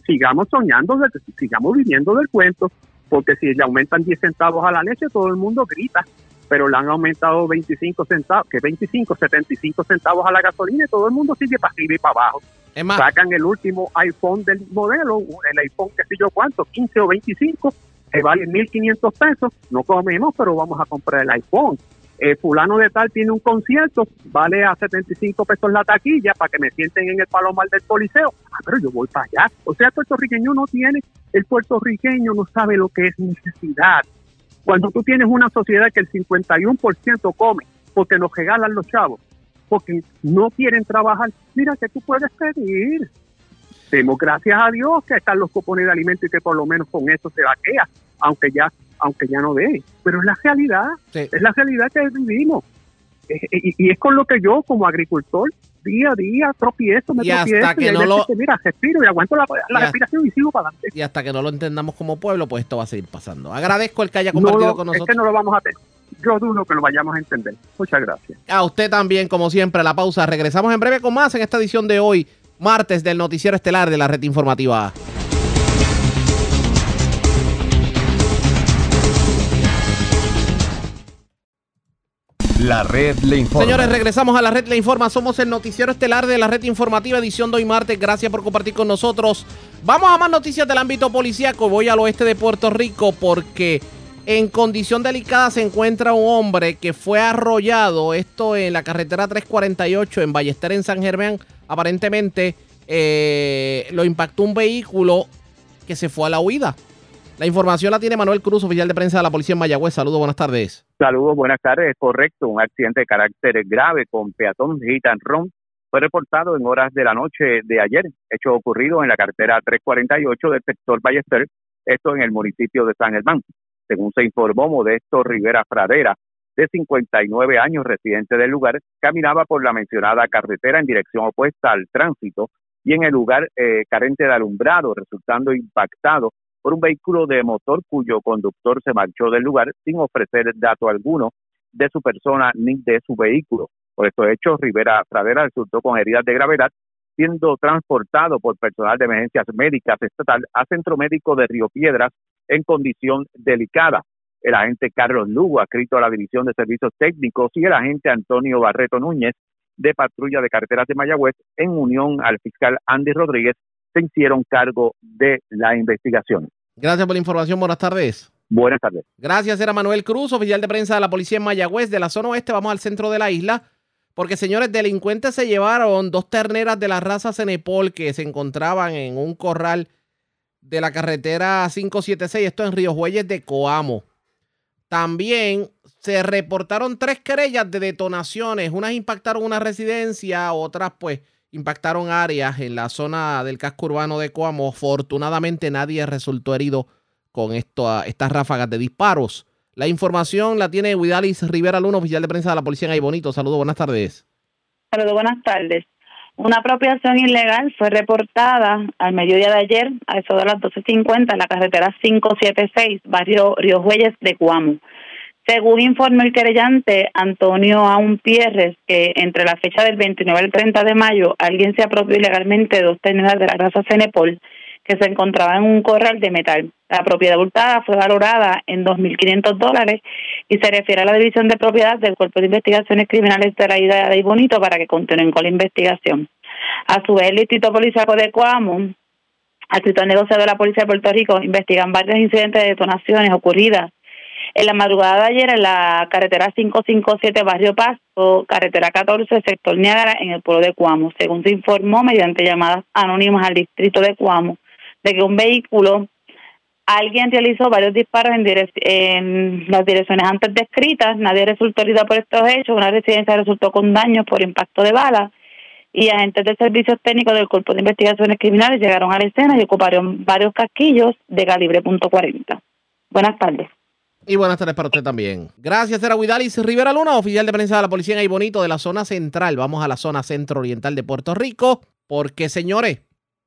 sigamos soñando, sigamos viviendo del cuento, porque si le aumentan 10 centavos a la leche, todo el mundo grita, pero le han aumentado 25 centavos, que 25, 75 centavos a la gasolina y todo el mundo sigue para arriba y para abajo. Sacan el último iPhone del modelo, el iPhone que sé yo cuánto, 15 o 25, que vale 1.500 pesos, no comemos, pero vamos a comprar el iPhone eh, fulano de tal tiene un concierto, vale a 75 pesos la taquilla para que me sienten en el palomar del coliseo. Ah, pero yo voy para allá. O sea, el puertorriqueño no tiene, el puertorriqueño no sabe lo que es necesidad. Cuando tú tienes una sociedad que el 51% come porque nos regalan los chavos, porque no quieren trabajar, mira que tú puedes pedir. Demos gracias a Dios que están los cupones de alimentos y que por lo menos con eso se vaquea, aunque ya aunque ya no dé. Pero es la realidad, es la realidad que vivimos. Y, es con lo que yo, como agricultor, día a día tropiezo, me y hasta que no lo... mira, respiro y aguanto la, respiración y sigo para adelante. Y hasta que no lo entendamos como pueblo, pues esto va a seguir pasando. Agradezco el que haya compartido con nosotros. Es que no lo vamos a tener. Yo dudo que lo vayamos a entender. Muchas gracias. A usted también, como siempre, la pausa. Regresamos en breve con más en esta edición de hoy, martes del Noticiero Estelar de la Red Informativa. La red le informa. Señores, regresamos a la red le informa. Somos el noticiero estelar de la red informativa edición de hoy martes. Gracias por compartir con nosotros. Vamos a más noticias del ámbito policíaco. Voy al oeste de Puerto Rico porque en condición delicada se encuentra un hombre que fue arrollado. Esto en la carretera 348 en Ballester en San Germán. Aparentemente eh, lo impactó un vehículo que se fue a la huida. La información la tiene Manuel Cruz, oficial de prensa de la policía en Mayagüez. Saludos, buenas tardes. Saludos, buenas tardes. Correcto, un accidente de carácter grave con peatón Gitan Ron fue reportado en horas de la noche de ayer, hecho ocurrido en la carretera 348 del sector Ballester, esto en el municipio de San Germán. Según se informó, Modesto Rivera Fradera, de 59 años, residente del lugar, caminaba por la mencionada carretera en dirección opuesta al tránsito y en el lugar eh, carente de alumbrado, resultando impactado por un vehículo de motor cuyo conductor se marchó del lugar sin ofrecer dato alguno de su persona ni de su vehículo. Por estos hechos, Rivera Pradera resultó con heridas de gravedad, siendo transportado por personal de emergencias médicas estatal a Centro Médico de Río Piedras en condición delicada. El agente Carlos Lugo, adscrito a la División de Servicios Técnicos, y el agente Antonio Barreto Núñez, de Patrulla de Carreteras de Mayagüez, en unión al fiscal Andy Rodríguez, se hicieron cargo de la investigación. Gracias por la información. Buenas tardes. Buenas tardes. Gracias, era Manuel Cruz, oficial de prensa de la policía en Mayagüez, de la zona oeste. Vamos al centro de la isla. Porque, señores, delincuentes se llevaron dos terneras de la raza Cenepol que se encontraban en un corral de la carretera 576, esto en Río Jueyes de Coamo. También se reportaron tres querellas de detonaciones. Unas impactaron una residencia, otras, pues, impactaron áreas en la zona del casco urbano de Coamo. Afortunadamente nadie resultó herido con esto, estas ráfagas de disparos. La información la tiene Widalis Rivera Luna, oficial de prensa de la policía en Ay Bonito. Saludos, buenas tardes. Saludos, buenas tardes. Una apropiación ilegal fue reportada al mediodía de ayer, a eso de las 12.50, en la carretera 576, barrio Río Jueyes de Cuamo. Según informó el querellante Antonio Aun Pierres, que entre la fecha del 29 al 30 de mayo alguien se apropió ilegalmente de dos toneladas de la grasa Cenepol que se encontraba en un corral de metal. La propiedad hurtada fue valorada en 2.500 dólares y se refiere a la división de propiedad del Cuerpo de Investigaciones Criminales de la Isla de Bonito para que continúen con la investigación. A su vez, el Distrito Policiaco de Coamo, al negociado de la Policía de Puerto Rico, investigan varios incidentes de detonaciones ocurridas en la madrugada de ayer en la carretera 557 Barrio Pasto, carretera 14, sector Niágara, en el pueblo de Cuamo. Según se informó mediante llamadas anónimas al distrito de Cuamo, de que un vehículo, alguien realizó varios disparos en, en las direcciones antes descritas, nadie resultó herido por estos hechos, una residencia resultó con daños por impacto de bala y agentes de servicios técnicos del Cuerpo de Investigaciones Criminales llegaron a la escena y ocuparon varios casquillos de calibre .40. Buenas tardes. Y buenas tardes para usted también. Gracias, era Guidalis Rivera Luna, oficial de prensa de la Policía en Bonito de la zona central. Vamos a la zona centro-oriental de Puerto Rico, porque, señores,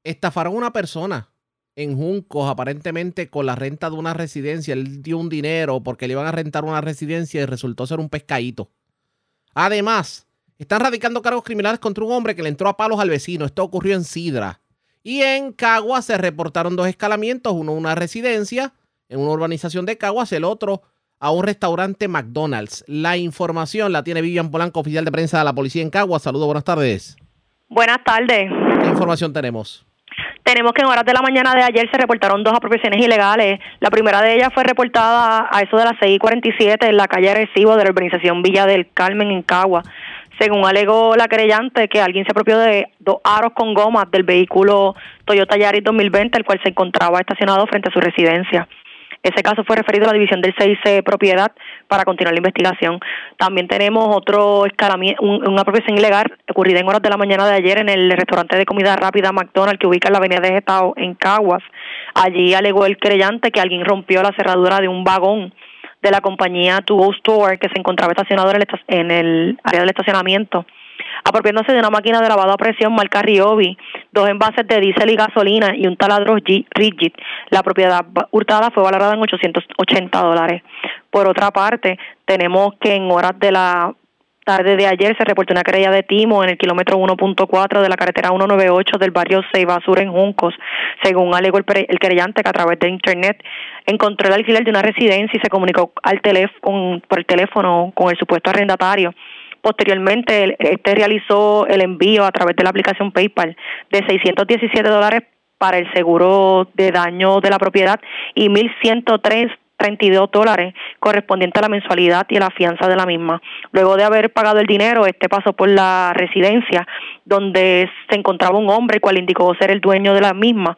estafaron a una persona en Juncos, aparentemente con la renta de una residencia. Él dio un dinero porque le iban a rentar una residencia y resultó ser un pescadito. Además, están radicando cargos criminales contra un hombre que le entró a palos al vecino. Esto ocurrió en Sidra. Y en Cagua se reportaron dos escalamientos, uno una residencia, en una urbanización de Caguas, el otro a un restaurante McDonald's. La información la tiene Vivian Polanco, oficial de prensa de la policía en Caguas. Saludos, buenas tardes. Buenas tardes. ¿Qué información tenemos? Tenemos que en horas de la mañana de ayer se reportaron dos apropiaciones ilegales. La primera de ellas fue reportada a eso de las 6:47 en la calle Recibo de la urbanización Villa del Carmen en Cagua. Según alegó la querellante, que alguien se apropió de dos aros con gomas del vehículo Toyota Yaris 2020, el cual se encontraba estacionado frente a su residencia. Ese caso fue referido a la división del 6C Propiedad para continuar la investigación. También tenemos otro escalamiento, una apropiación ilegal ocurrida en horas de la mañana de ayer en el restaurante de comida rápida McDonald's que ubica en la avenida de Gestado en Caguas. Allí alegó el creyente que alguien rompió la cerradura de un vagón de la compañía To Go Store que se encontraba estacionado en el área del estacionamiento apropiándose de una máquina de lavado a presión marca Ryobi, dos envases de diésel y gasolina y un taladro Rigid. La propiedad hurtada fue valorada en 880 dólares. Por otra parte, tenemos que en horas de la tarde de ayer se reportó una querella de timo en el kilómetro 1.4 de la carretera 198 del barrio Ceiba Sur en Juncos. Según alegó el, el, querellante que a través de internet encontró el alquiler de una residencia y se comunicó al teléfono, por el teléfono con el supuesto arrendatario Posteriormente, este realizó el envío a través de la aplicación PayPal de 617 dólares para el seguro de daño de la propiedad y 1.132 dólares correspondiente a la mensualidad y a la fianza de la misma. Luego de haber pagado el dinero, este pasó por la residencia donde se encontraba un hombre cual indicó ser el dueño de la misma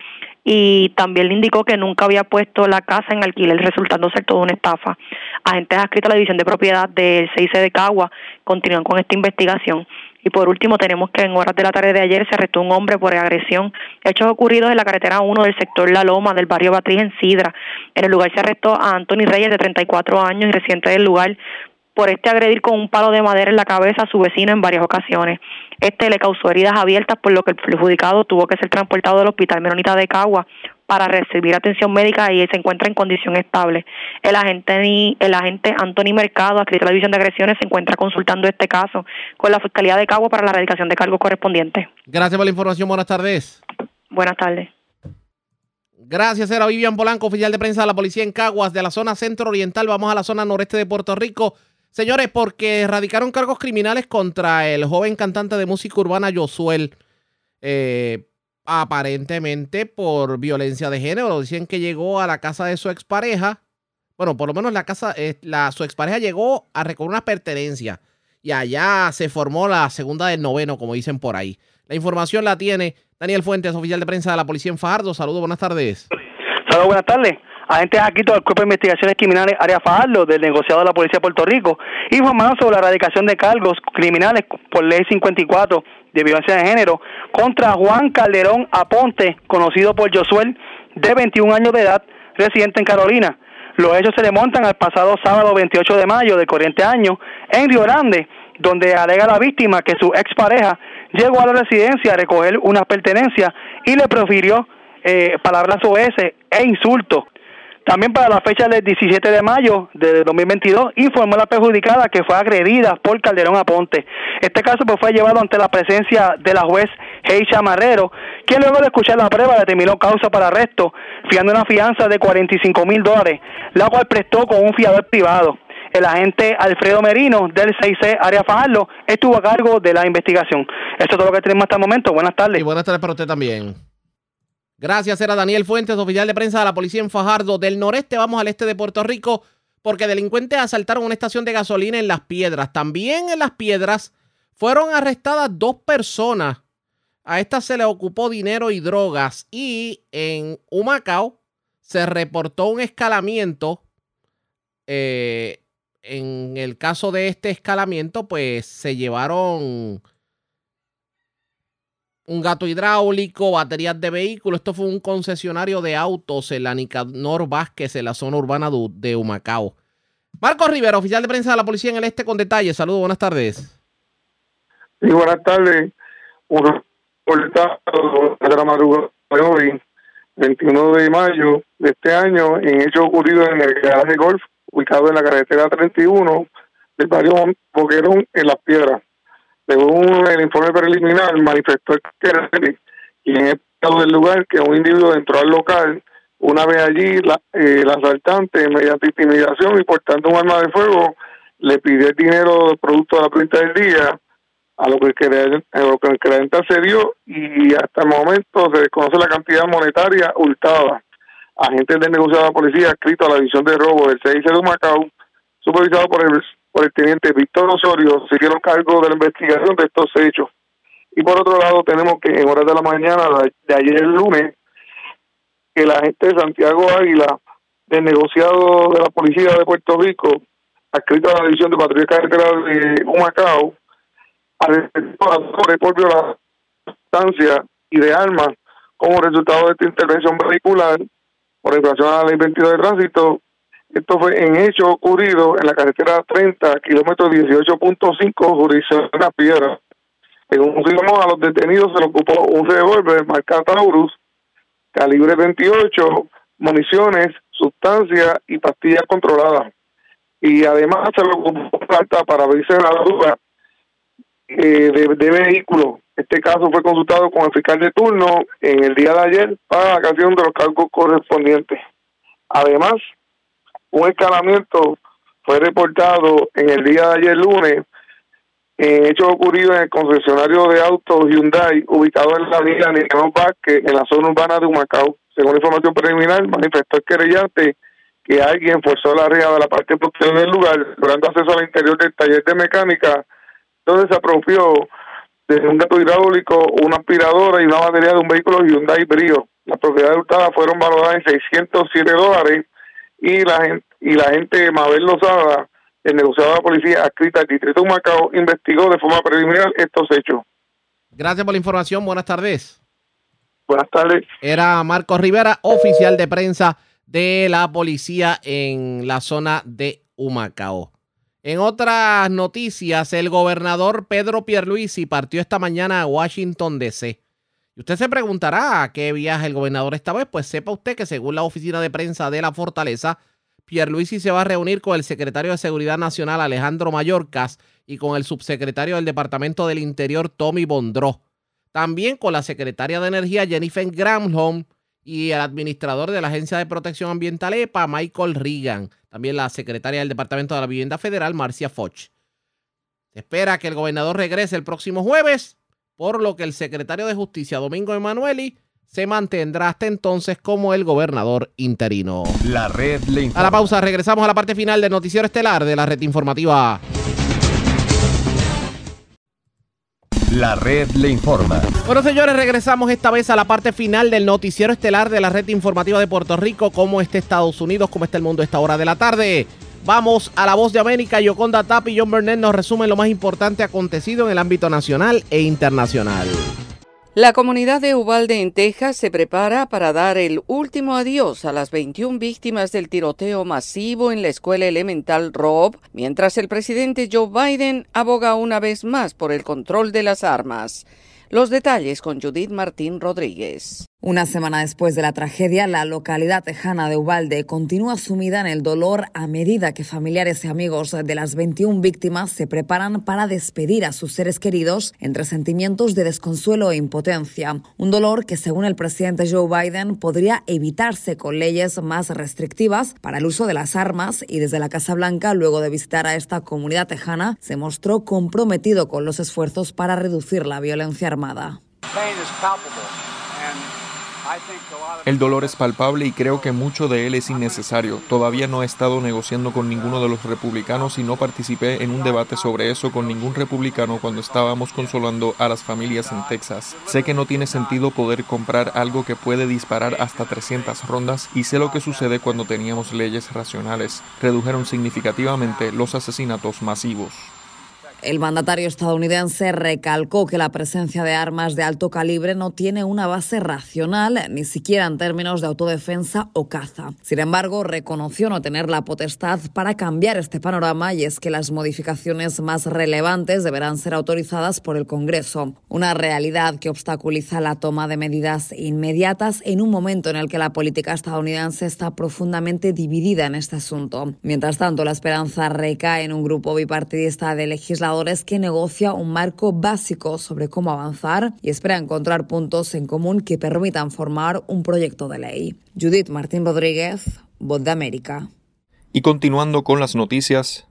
y también le indicó que nunca había puesto la casa en alquiler, resultando ser toda una estafa. Agentes adscritos a la División de Propiedad del 6 de Cagua continúan con esta investigación. Y por último, tenemos que en horas de la tarde de ayer se arrestó un hombre por agresión. Hechos ocurridos en la carretera 1 del sector La Loma, del barrio Batriz en Sidra. En el lugar se arrestó a Anthony Reyes, de 34 años y reciente del lugar, por este agredir con un palo de madera en la cabeza a su vecino en varias ocasiones. Este le causó heridas abiertas, por lo que el perjudicado tuvo que ser transportado del Hospital Menonita de Cagua para recibir atención médica y se encuentra en condición estable. El agente, el agente Anthony Mercado, adscrito a la División de Agresiones, se encuentra consultando este caso con la Fiscalía de Cagua para la erradicación de cargos correspondientes. Gracias por la información. Buenas tardes. Buenas tardes. Gracias, era Vivian Polanco, oficial de prensa de la policía en Caguas, de la zona centro-oriental. Vamos a la zona noreste de Puerto Rico. Señores, porque erradicaron cargos criminales contra el joven cantante de música urbana Josuel, eh, aparentemente por violencia de género. Dicen que llegó a la casa de su expareja. Bueno, por lo menos la casa, eh, la, su expareja llegó a recoger una pertenencia y allá se formó la segunda del noveno, como dicen por ahí. La información la tiene Daniel Fuentes, oficial de prensa de la policía en Fajardo. Saludos, buenas tardes. Saludos, buenas tardes agentes aquí del Cuerpo de Investigaciones Criminales Área Fajardo del negociado de la Policía de Puerto Rico informaron sobre la erradicación de cargos criminales por Ley 54 de violencia de género contra Juan Calderón Aponte, conocido por Josuel, de 21 años de edad, residente en Carolina. Los hechos se remontan al pasado sábado 28 de mayo de corriente año en Río Grande, donde alega la víctima que su expareja llegó a la residencia a recoger unas pertenencias y le profirió eh, palabras OS e insultos También para la fecha del 17 de mayo de 2022 informó la perjudicada que fue agredida por Calderón Aponte. Este caso pues, fue llevado ante la presencia de la juez Heisha Marrero, quien luego de escuchar la prueba determinó causa para arresto, fiando una fianza de 45 mil dólares, la cual prestó con un fiador privado. El agente Alfredo Merino del 6C Área Fajardo estuvo a cargo de la investigación. Esto es todo lo que tenemos hasta el momento. Buenas tardes. Y buenas tardes para usted también. Gracias, era Daniel Fuentes, oficial de prensa de la policía en Fajardo. Del noreste vamos al este de Puerto Rico porque delincuentes asaltaron una estación de gasolina en Las Piedras. También en Las Piedras fueron arrestadas dos personas. A estas se les ocupó dinero y drogas. Y en Humacao se reportó un escalamiento. Eh, en el caso de este escalamiento, pues se llevaron un gato hidráulico, baterías de vehículos. Esto fue un concesionario de autos en la Nicanor Vázquez, en la zona urbana de Humacao. Marcos Rivera, oficial de prensa de la policía en el este con detalles. Saludos, buenas tardes. Sí, buenas tardes. Un de la madrugada de hoy, 21 de mayo de este año, en hecho ocurrido en el garaje golf, ubicado en la carretera 31 del barrio Boquerón, en Las Piedras. Según el informe preliminar, manifestó que quien es del lugar que un individuo entró al local. Una vez allí, la, eh, el asaltante, mediante intimidación y portando un arma de fuego, le pidió el dinero producto de la cuenta del día, a lo que el, a lo el creyente accedió y hasta el momento se desconoce la cantidad monetaria hurtada. Agentes del negociado de la policía escrito a la división de robo del CIC de Macao, supervisado por el por el teniente Víctor Osorio se dieron cargo de la investigación de estos hechos. Y por otro lado tenemos que en horas de la mañana de ayer lunes, el agente Santiago Águila del negociado de la policía de Puerto Rico, adscrito a la división de patrulla carretera de Humacao, arrestó por violar sustancia y de armas como resultado de esta intervención vehicular por infracción a la ley 22 de tránsito esto fue en hecho ocurrido en la carretera 30, kilómetro 18.5, jurisdicción de la piedra. Según firmó a los detenidos se le ocupó un revólver marca Taurus, calibre 28, municiones, sustancias y pastillas controladas. Y además se le ocupó carta para verse la duda eh, de, de vehículo. Este caso fue consultado con el fiscal de turno en el día de ayer para la canción de los cargos correspondientes. Además, un escalamiento fue reportado en el día de ayer lunes en hechos ocurridos en el concesionario de autos Hyundai ubicado en la avenida Nicanor Vázquez en la zona urbana de Humacao. Según información preliminar, manifestó el querellante que alguien forzó la reja de la parte posterior del lugar, logrando acceso al interior del taller de mecánica, donde se apropió de un gato hidráulico, una aspiradora y una batería de un vehículo Hyundai Brio. Las propiedades hurtadas fueron valoradas en 607 dólares y la gente, y la gente Mabel Lozada, el negociador de la policía adscrita al distrito de Macao, investigó de forma preliminar estos hechos. Gracias por la información. Buenas tardes. Buenas tardes. Era Marcos Rivera, oficial de prensa de la policía en la zona de Humacao. En otras noticias, el gobernador Pedro Pierluisi partió esta mañana a Washington, D.C. Y usted se preguntará a qué viaja el gobernador esta vez. Pues sepa usted que según la oficina de prensa de la Fortaleza, Pierluisi se va a reunir con el secretario de Seguridad Nacional Alejandro Mayorkas y con el subsecretario del Departamento del Interior Tommy Bondró. También con la secretaria de Energía Jennifer Granholm y el administrador de la Agencia de Protección Ambiental EPA Michael Regan. También la secretaria del Departamento de la Vivienda Federal Marcia Foch. Se espera que el gobernador regrese el próximo jueves por lo que el secretario de Justicia, Domingo Emanueli, se mantendrá hasta entonces como el gobernador interino. La red le A la pausa, regresamos a la parte final del noticiero estelar de la red informativa. La red le informa. Bueno, señores, regresamos esta vez a la parte final del noticiero estelar de la red informativa de Puerto Rico, cómo está Estados Unidos, cómo está el mundo a esta hora de la tarde. Vamos a la voz de América. Yoconda Tap y John Burnett nos resumen lo más importante acontecido en el ámbito nacional e internacional. La comunidad de Uvalde en Texas se prepara para dar el último adiós a las 21 víctimas del tiroteo masivo en la escuela elemental Rob, mientras el presidente Joe Biden aboga una vez más por el control de las armas. Los detalles con Judith Martín Rodríguez. Una semana después de la tragedia, la localidad tejana de Ubalde continúa sumida en el dolor a medida que familiares y amigos de las 21 víctimas se preparan para despedir a sus seres queridos entre sentimientos de desconsuelo e impotencia. Un dolor que, según el presidente Joe Biden, podría evitarse con leyes más restrictivas para el uso de las armas y desde la Casa Blanca, luego de visitar a esta comunidad tejana, se mostró comprometido con los esfuerzos para reducir la violencia armada. El dolor es palpable y creo que mucho de él es innecesario. Todavía no he estado negociando con ninguno de los republicanos y no participé en un debate sobre eso con ningún republicano cuando estábamos consolando a las familias en Texas. Sé que no tiene sentido poder comprar algo que puede disparar hasta 300 rondas y sé lo que sucede cuando teníamos leyes racionales. Redujeron significativamente los asesinatos masivos. El mandatario estadounidense recalcó que la presencia de armas de alto calibre no tiene una base racional, ni siquiera en términos de autodefensa o caza. Sin embargo, reconoció no tener la potestad para cambiar este panorama y es que las modificaciones más relevantes deberán ser autorizadas por el Congreso. Una realidad que obstaculiza la toma de medidas inmediatas en un momento en el que la política estadounidense está profundamente dividida en este asunto. Mientras tanto, la esperanza recae en un grupo bipartidista de legisladores que negocia un marco básico sobre cómo avanzar y espera encontrar puntos en común que permitan formar un proyecto de ley. Judith Martín Rodríguez, Voz de América. Y continuando con las noticias,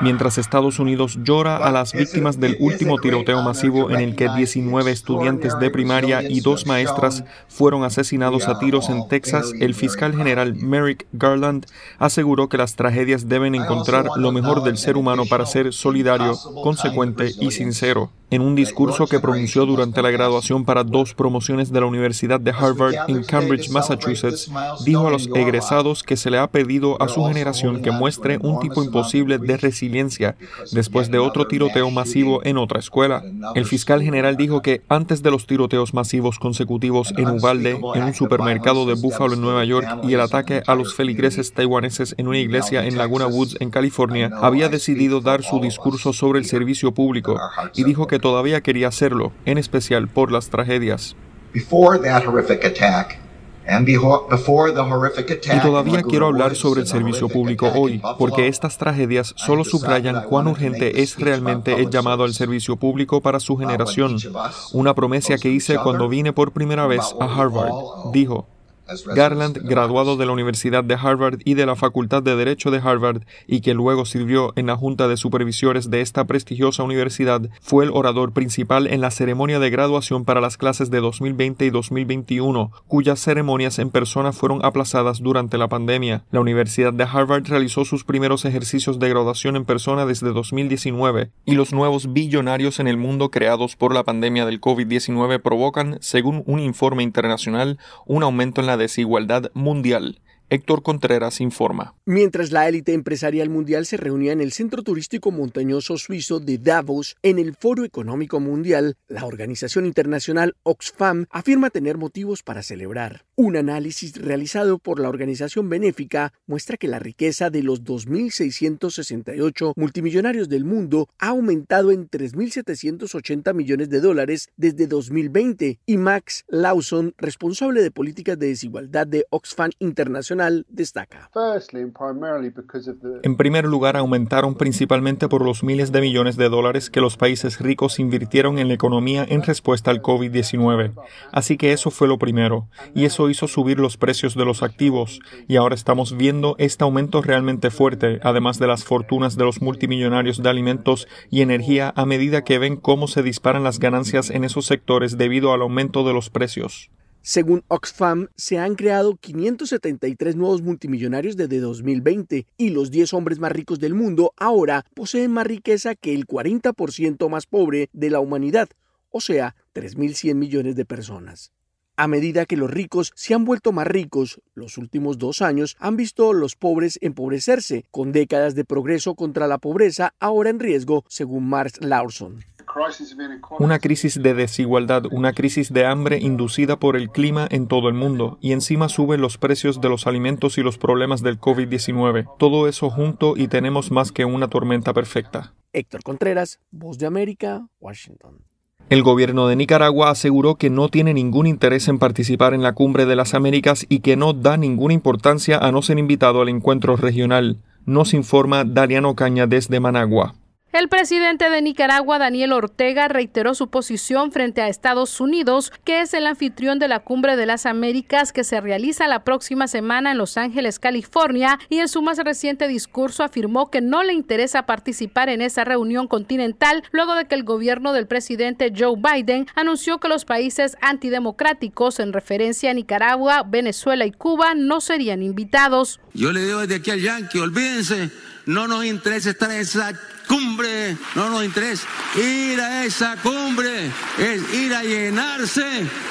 mientras Estados Unidos llora a las víctimas del último tiroteo masivo en el que 19 estudiantes de primaria y dos maestras fueron asesinados a tiros en Texas, el fiscal general Merrick Garland aseguró que las tragedias deben encontrar lo mejor del ser humano para ser solidario, consecuente y sincero. En un discurso que pronunció durante la graduación para dos promociones de la Universidad de Harvard en Cambridge, Massachusetts, dijo a los egresados que se le ha pedido a su generación que muestre un tipo imposible de resiliencia después de otro tiroteo masivo en otra escuela. El fiscal general dijo que antes de los tiroteos masivos consecutivos en Uvalde, en un supermercado de Buffalo en Nueva York y el ataque a los feligreses taiwaneses en una iglesia en Laguna Woods en California, había decidido dar su discurso sobre el servicio público y dijo que todavía quería hacerlo, en especial por las tragedias. Y todavía quiero hablar sobre el servicio público hoy, porque estas tragedias solo subrayan cuán urgente es realmente el llamado al servicio público para su generación. Una promesa que hice cuando vine por primera vez a Harvard. Dijo, Garland, graduado de la Universidad de Harvard y de la Facultad de Derecho de Harvard, y que luego sirvió en la Junta de Supervisores de esta prestigiosa universidad, fue el orador principal en la ceremonia de graduación para las clases de 2020 y 2021, cuyas ceremonias en persona fueron aplazadas durante la pandemia. La Universidad de Harvard realizó sus primeros ejercicios de graduación en persona desde 2019, y los nuevos billonarios en el mundo creados por la pandemia del COVID-19 provocan, según un informe internacional, un aumento en la desigualdad mundial Héctor Contreras informa. Mientras la élite empresarial mundial se reunía en el centro turístico montañoso suizo de Davos en el Foro Económico Mundial, la organización internacional Oxfam afirma tener motivos para celebrar. Un análisis realizado por la organización benéfica muestra que la riqueza de los 2.668 multimillonarios del mundo ha aumentado en 3.780 millones de dólares desde 2020 y Max Lawson, responsable de políticas de desigualdad de Oxfam Internacional, destaca. En primer lugar, aumentaron principalmente por los miles de millones de dólares que los países ricos invirtieron en la economía en respuesta al COVID-19. Así que eso fue lo primero, y eso hizo subir los precios de los activos, y ahora estamos viendo este aumento realmente fuerte, además de las fortunas de los multimillonarios de alimentos y energía a medida que ven cómo se disparan las ganancias en esos sectores debido al aumento de los precios. Según Oxfam, se han creado 573 nuevos multimillonarios desde 2020 y los 10 hombres más ricos del mundo ahora poseen más riqueza que el 40% más pobre de la humanidad, o sea, 3.100 millones de personas. A medida que los ricos se han vuelto más ricos, los últimos dos años han visto los pobres empobrecerse, con décadas de progreso contra la pobreza ahora en riesgo, según Mark Lawson. Una crisis de desigualdad, una crisis de hambre inducida por el clima en todo el mundo, y encima suben los precios de los alimentos y los problemas del COVID-19. Todo eso junto y tenemos más que una tormenta perfecta. Héctor Contreras, Voz de América, Washington. El gobierno de Nicaragua aseguró que no tiene ningún interés en participar en la Cumbre de las Américas y que no da ninguna importancia a no ser invitado al encuentro regional. Nos informa Dariano Caña desde Managua. El presidente de Nicaragua, Daniel Ortega, reiteró su posición frente a Estados Unidos, que es el anfitrión de la Cumbre de las Américas que se realiza la próxima semana en Los Ángeles, California, y en su más reciente discurso afirmó que no le interesa participar en esa reunión continental luego de que el gobierno del presidente Joe Biden anunció que los países antidemocráticos en referencia a Nicaragua, Venezuela y Cuba no serían invitados. Yo le digo desde aquí al Yankee, olvídense, no nos interesa estar en esa cumbre, no nos interesa. Ir a esa cumbre es ir a llenarse,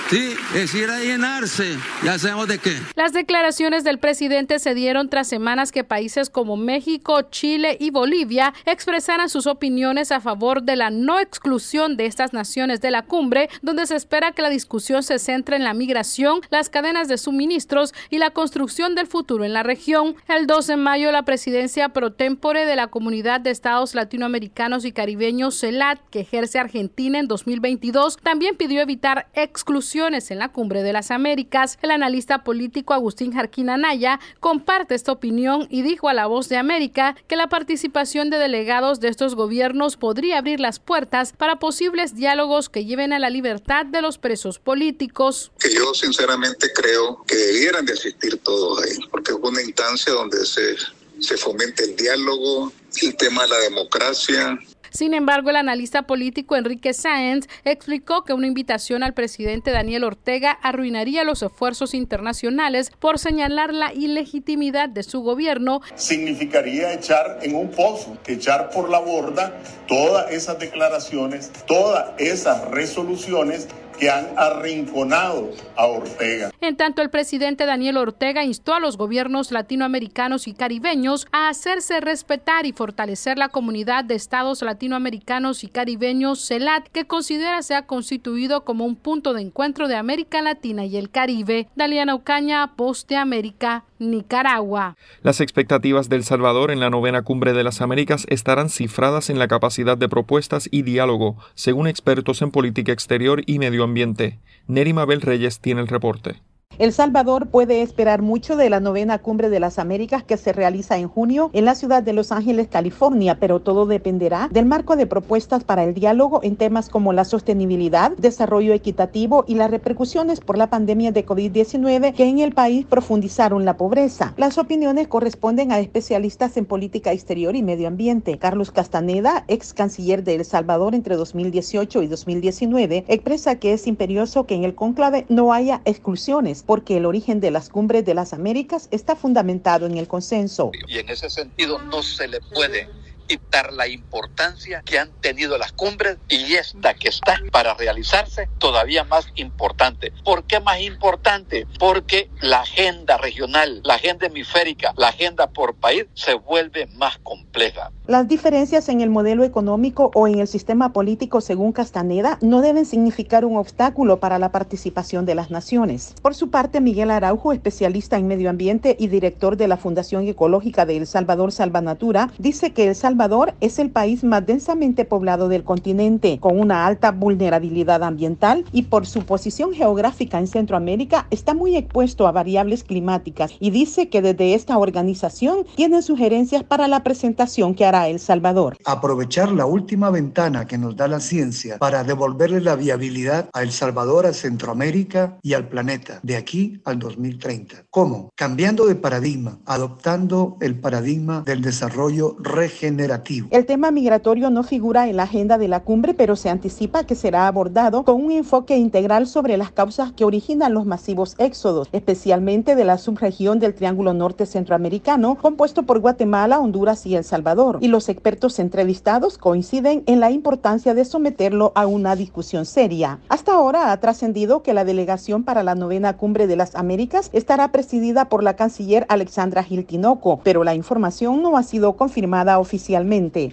sí, es ir a llenarse. Ya sabemos de qué. Las declaraciones del presidente se dieron tras semanas que países como México, Chile y Bolivia expresaran sus opiniones a favor de la no exclusión de estas naciones de la cumbre, donde se espera que la discusión se centre en la migración, las cadenas de suministros y la construcción del futuro en la región. El 2 de mayo, la presidencia pro tempore de la Comunidad de Estados Latinoamericanos latinoamericanos y caribeños CELAT que ejerce Argentina en 2022 también pidió evitar exclusiones en la Cumbre de las Américas. El analista político Agustín Jarquín Anaya comparte esta opinión y dijo a La Voz de América que la participación de delegados de estos gobiernos podría abrir las puertas para posibles diálogos que lleven a la libertad de los presos políticos. Que yo sinceramente creo que debieran de asistir todos ahí, porque es una instancia donde se se fomente el diálogo, el tema de la democracia. Sin embargo, el analista político Enrique Sáenz explicó que una invitación al presidente Daniel Ortega arruinaría los esfuerzos internacionales por señalar la ilegitimidad de su gobierno. Significaría echar en un pozo, echar por la borda todas esas declaraciones, todas esas resoluciones que han arrinconado a Ortega. En tanto, el presidente Daniel Ortega instó a los gobiernos latinoamericanos y caribeños a hacerse respetar y fortalecer la comunidad de estados latinoamericanos y caribeños CELAT, que considera se ha constituido como un punto de encuentro de América Latina y el Caribe. Daliana Ocaña, Post de América, Nicaragua. Las expectativas del Salvador en la novena cumbre de las Américas estarán cifradas en la capacidad de propuestas y diálogo, según expertos en política exterior y medio ambiente. Neri Mabel Reyes tiene el reporte. El Salvador puede esperar mucho de la novena cumbre de las Américas que se realiza en junio en la ciudad de Los Ángeles, California, pero todo dependerá del marco de propuestas para el diálogo en temas como la sostenibilidad, desarrollo equitativo y las repercusiones por la pandemia de COVID-19 que en el país profundizaron la pobreza. Las opiniones corresponden a especialistas en política exterior y medio ambiente. Carlos Castaneda, ex canciller de El Salvador entre 2018 y 2019, expresa que es imperioso que en el conclave no haya exclusiones porque el origen de las cumbres de las Américas está fundamentado en el consenso. Y en ese sentido no se le puede quitar la importancia que han tenido las cumbres y esta que está para realizarse todavía más importante. ¿Por qué más importante? Porque la agenda regional, la agenda hemisférica, la agenda por país se vuelve más compleja. Las diferencias en el modelo económico o en el sistema político, según Castaneda, no deben significar un obstáculo para la participación de las naciones. Por su parte, Miguel Araujo, especialista en medio ambiente y director de la Fundación Ecológica de El Salvador Salvanatura, dice que El Salvador es el país más densamente poblado del continente, con una alta vulnerabilidad ambiental y por su posición geográfica en Centroamérica está muy expuesto a variables climáticas y dice que desde esta organización tienen sugerencias para la presentación que hará el Salvador. Aprovechar la última ventana que nos da la ciencia para devolverle la viabilidad a El Salvador, a Centroamérica y al planeta de aquí al 2030. ¿Cómo? Cambiando de paradigma, adoptando el paradigma del desarrollo regenerativo. El tema migratorio no figura en la agenda de la cumbre, pero se anticipa que será abordado con un enfoque integral sobre las causas que originan los masivos éxodos, especialmente de la subregión del Triángulo Norte Centroamericano, compuesto por Guatemala, Honduras y El Salvador. Y los expertos entrevistados coinciden en la importancia de someterlo a una discusión seria. Hasta ahora ha trascendido que la delegación para la novena cumbre de las Américas estará presidida por la canciller Alexandra Gil Tinoco, pero la información no ha sido confirmada oficialmente.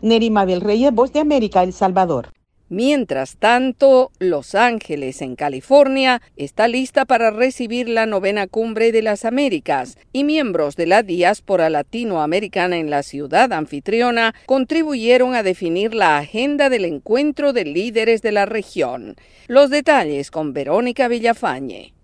Neri Mabel Reyes, Voz de América, El Salvador. Mientras tanto, Los Ángeles, en California, está lista para recibir la novena cumbre de las Américas y miembros de la diáspora latinoamericana en la ciudad anfitriona contribuyeron a definir la agenda del encuentro de líderes de la región. Los detalles con Verónica Villafañe.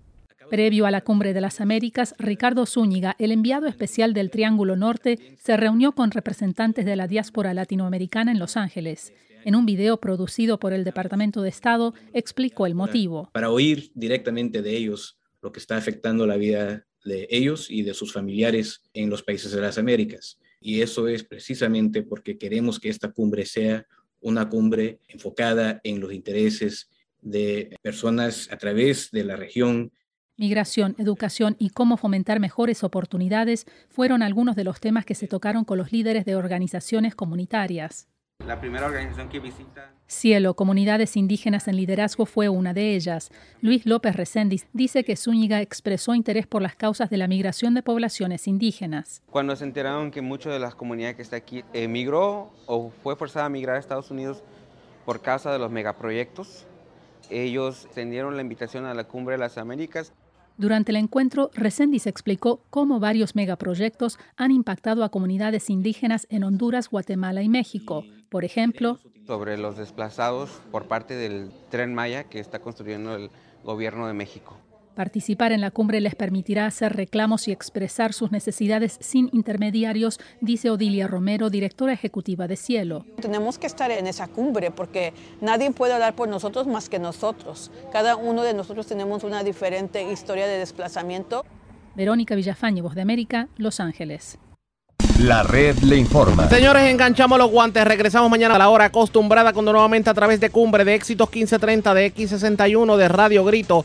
Previo a la Cumbre de las Américas, Ricardo Zúñiga, el enviado especial del Triángulo Norte, se reunió con representantes de la diáspora latinoamericana en Los Ángeles. En un video producido por el Departamento de Estado, explicó el motivo. Para oír directamente de ellos lo que está afectando la vida de ellos y de sus familiares en los países de las Américas. Y eso es precisamente porque queremos que esta cumbre sea una cumbre enfocada en los intereses de personas a través de la región. Migración, educación y cómo fomentar mejores oportunidades fueron algunos de los temas que se tocaron con los líderes de organizaciones comunitarias. La primera organización que visita. Cielo, Comunidades Indígenas en Liderazgo, fue una de ellas. Luis López Reséndiz dice que Zúñiga expresó interés por las causas de la migración de poblaciones indígenas. Cuando se enteraron que muchas de las comunidades que está aquí emigró o fue forzada a migrar a Estados Unidos por causa de los megaproyectos, ellos extendieron la invitación a la Cumbre de las Américas durante el encuentro, Reséndiz explicó cómo varios megaproyectos han impactado a comunidades indígenas en Honduras, Guatemala y México. Por ejemplo, sobre los desplazados por parte del tren Maya que está construyendo el gobierno de México. Participar en la cumbre les permitirá hacer reclamos y expresar sus necesidades sin intermediarios, dice Odilia Romero, directora ejecutiva de Cielo. Tenemos que estar en esa cumbre porque nadie puede hablar por nosotros más que nosotros. Cada uno de nosotros tenemos una diferente historia de desplazamiento. Verónica Villafañe, Voz de América, Los Ángeles. La red le informa. Señores, enganchamos los guantes. Regresamos mañana a la hora acostumbrada cuando nuevamente a través de Cumbre de Éxitos 1530 de X61 de Radio Grito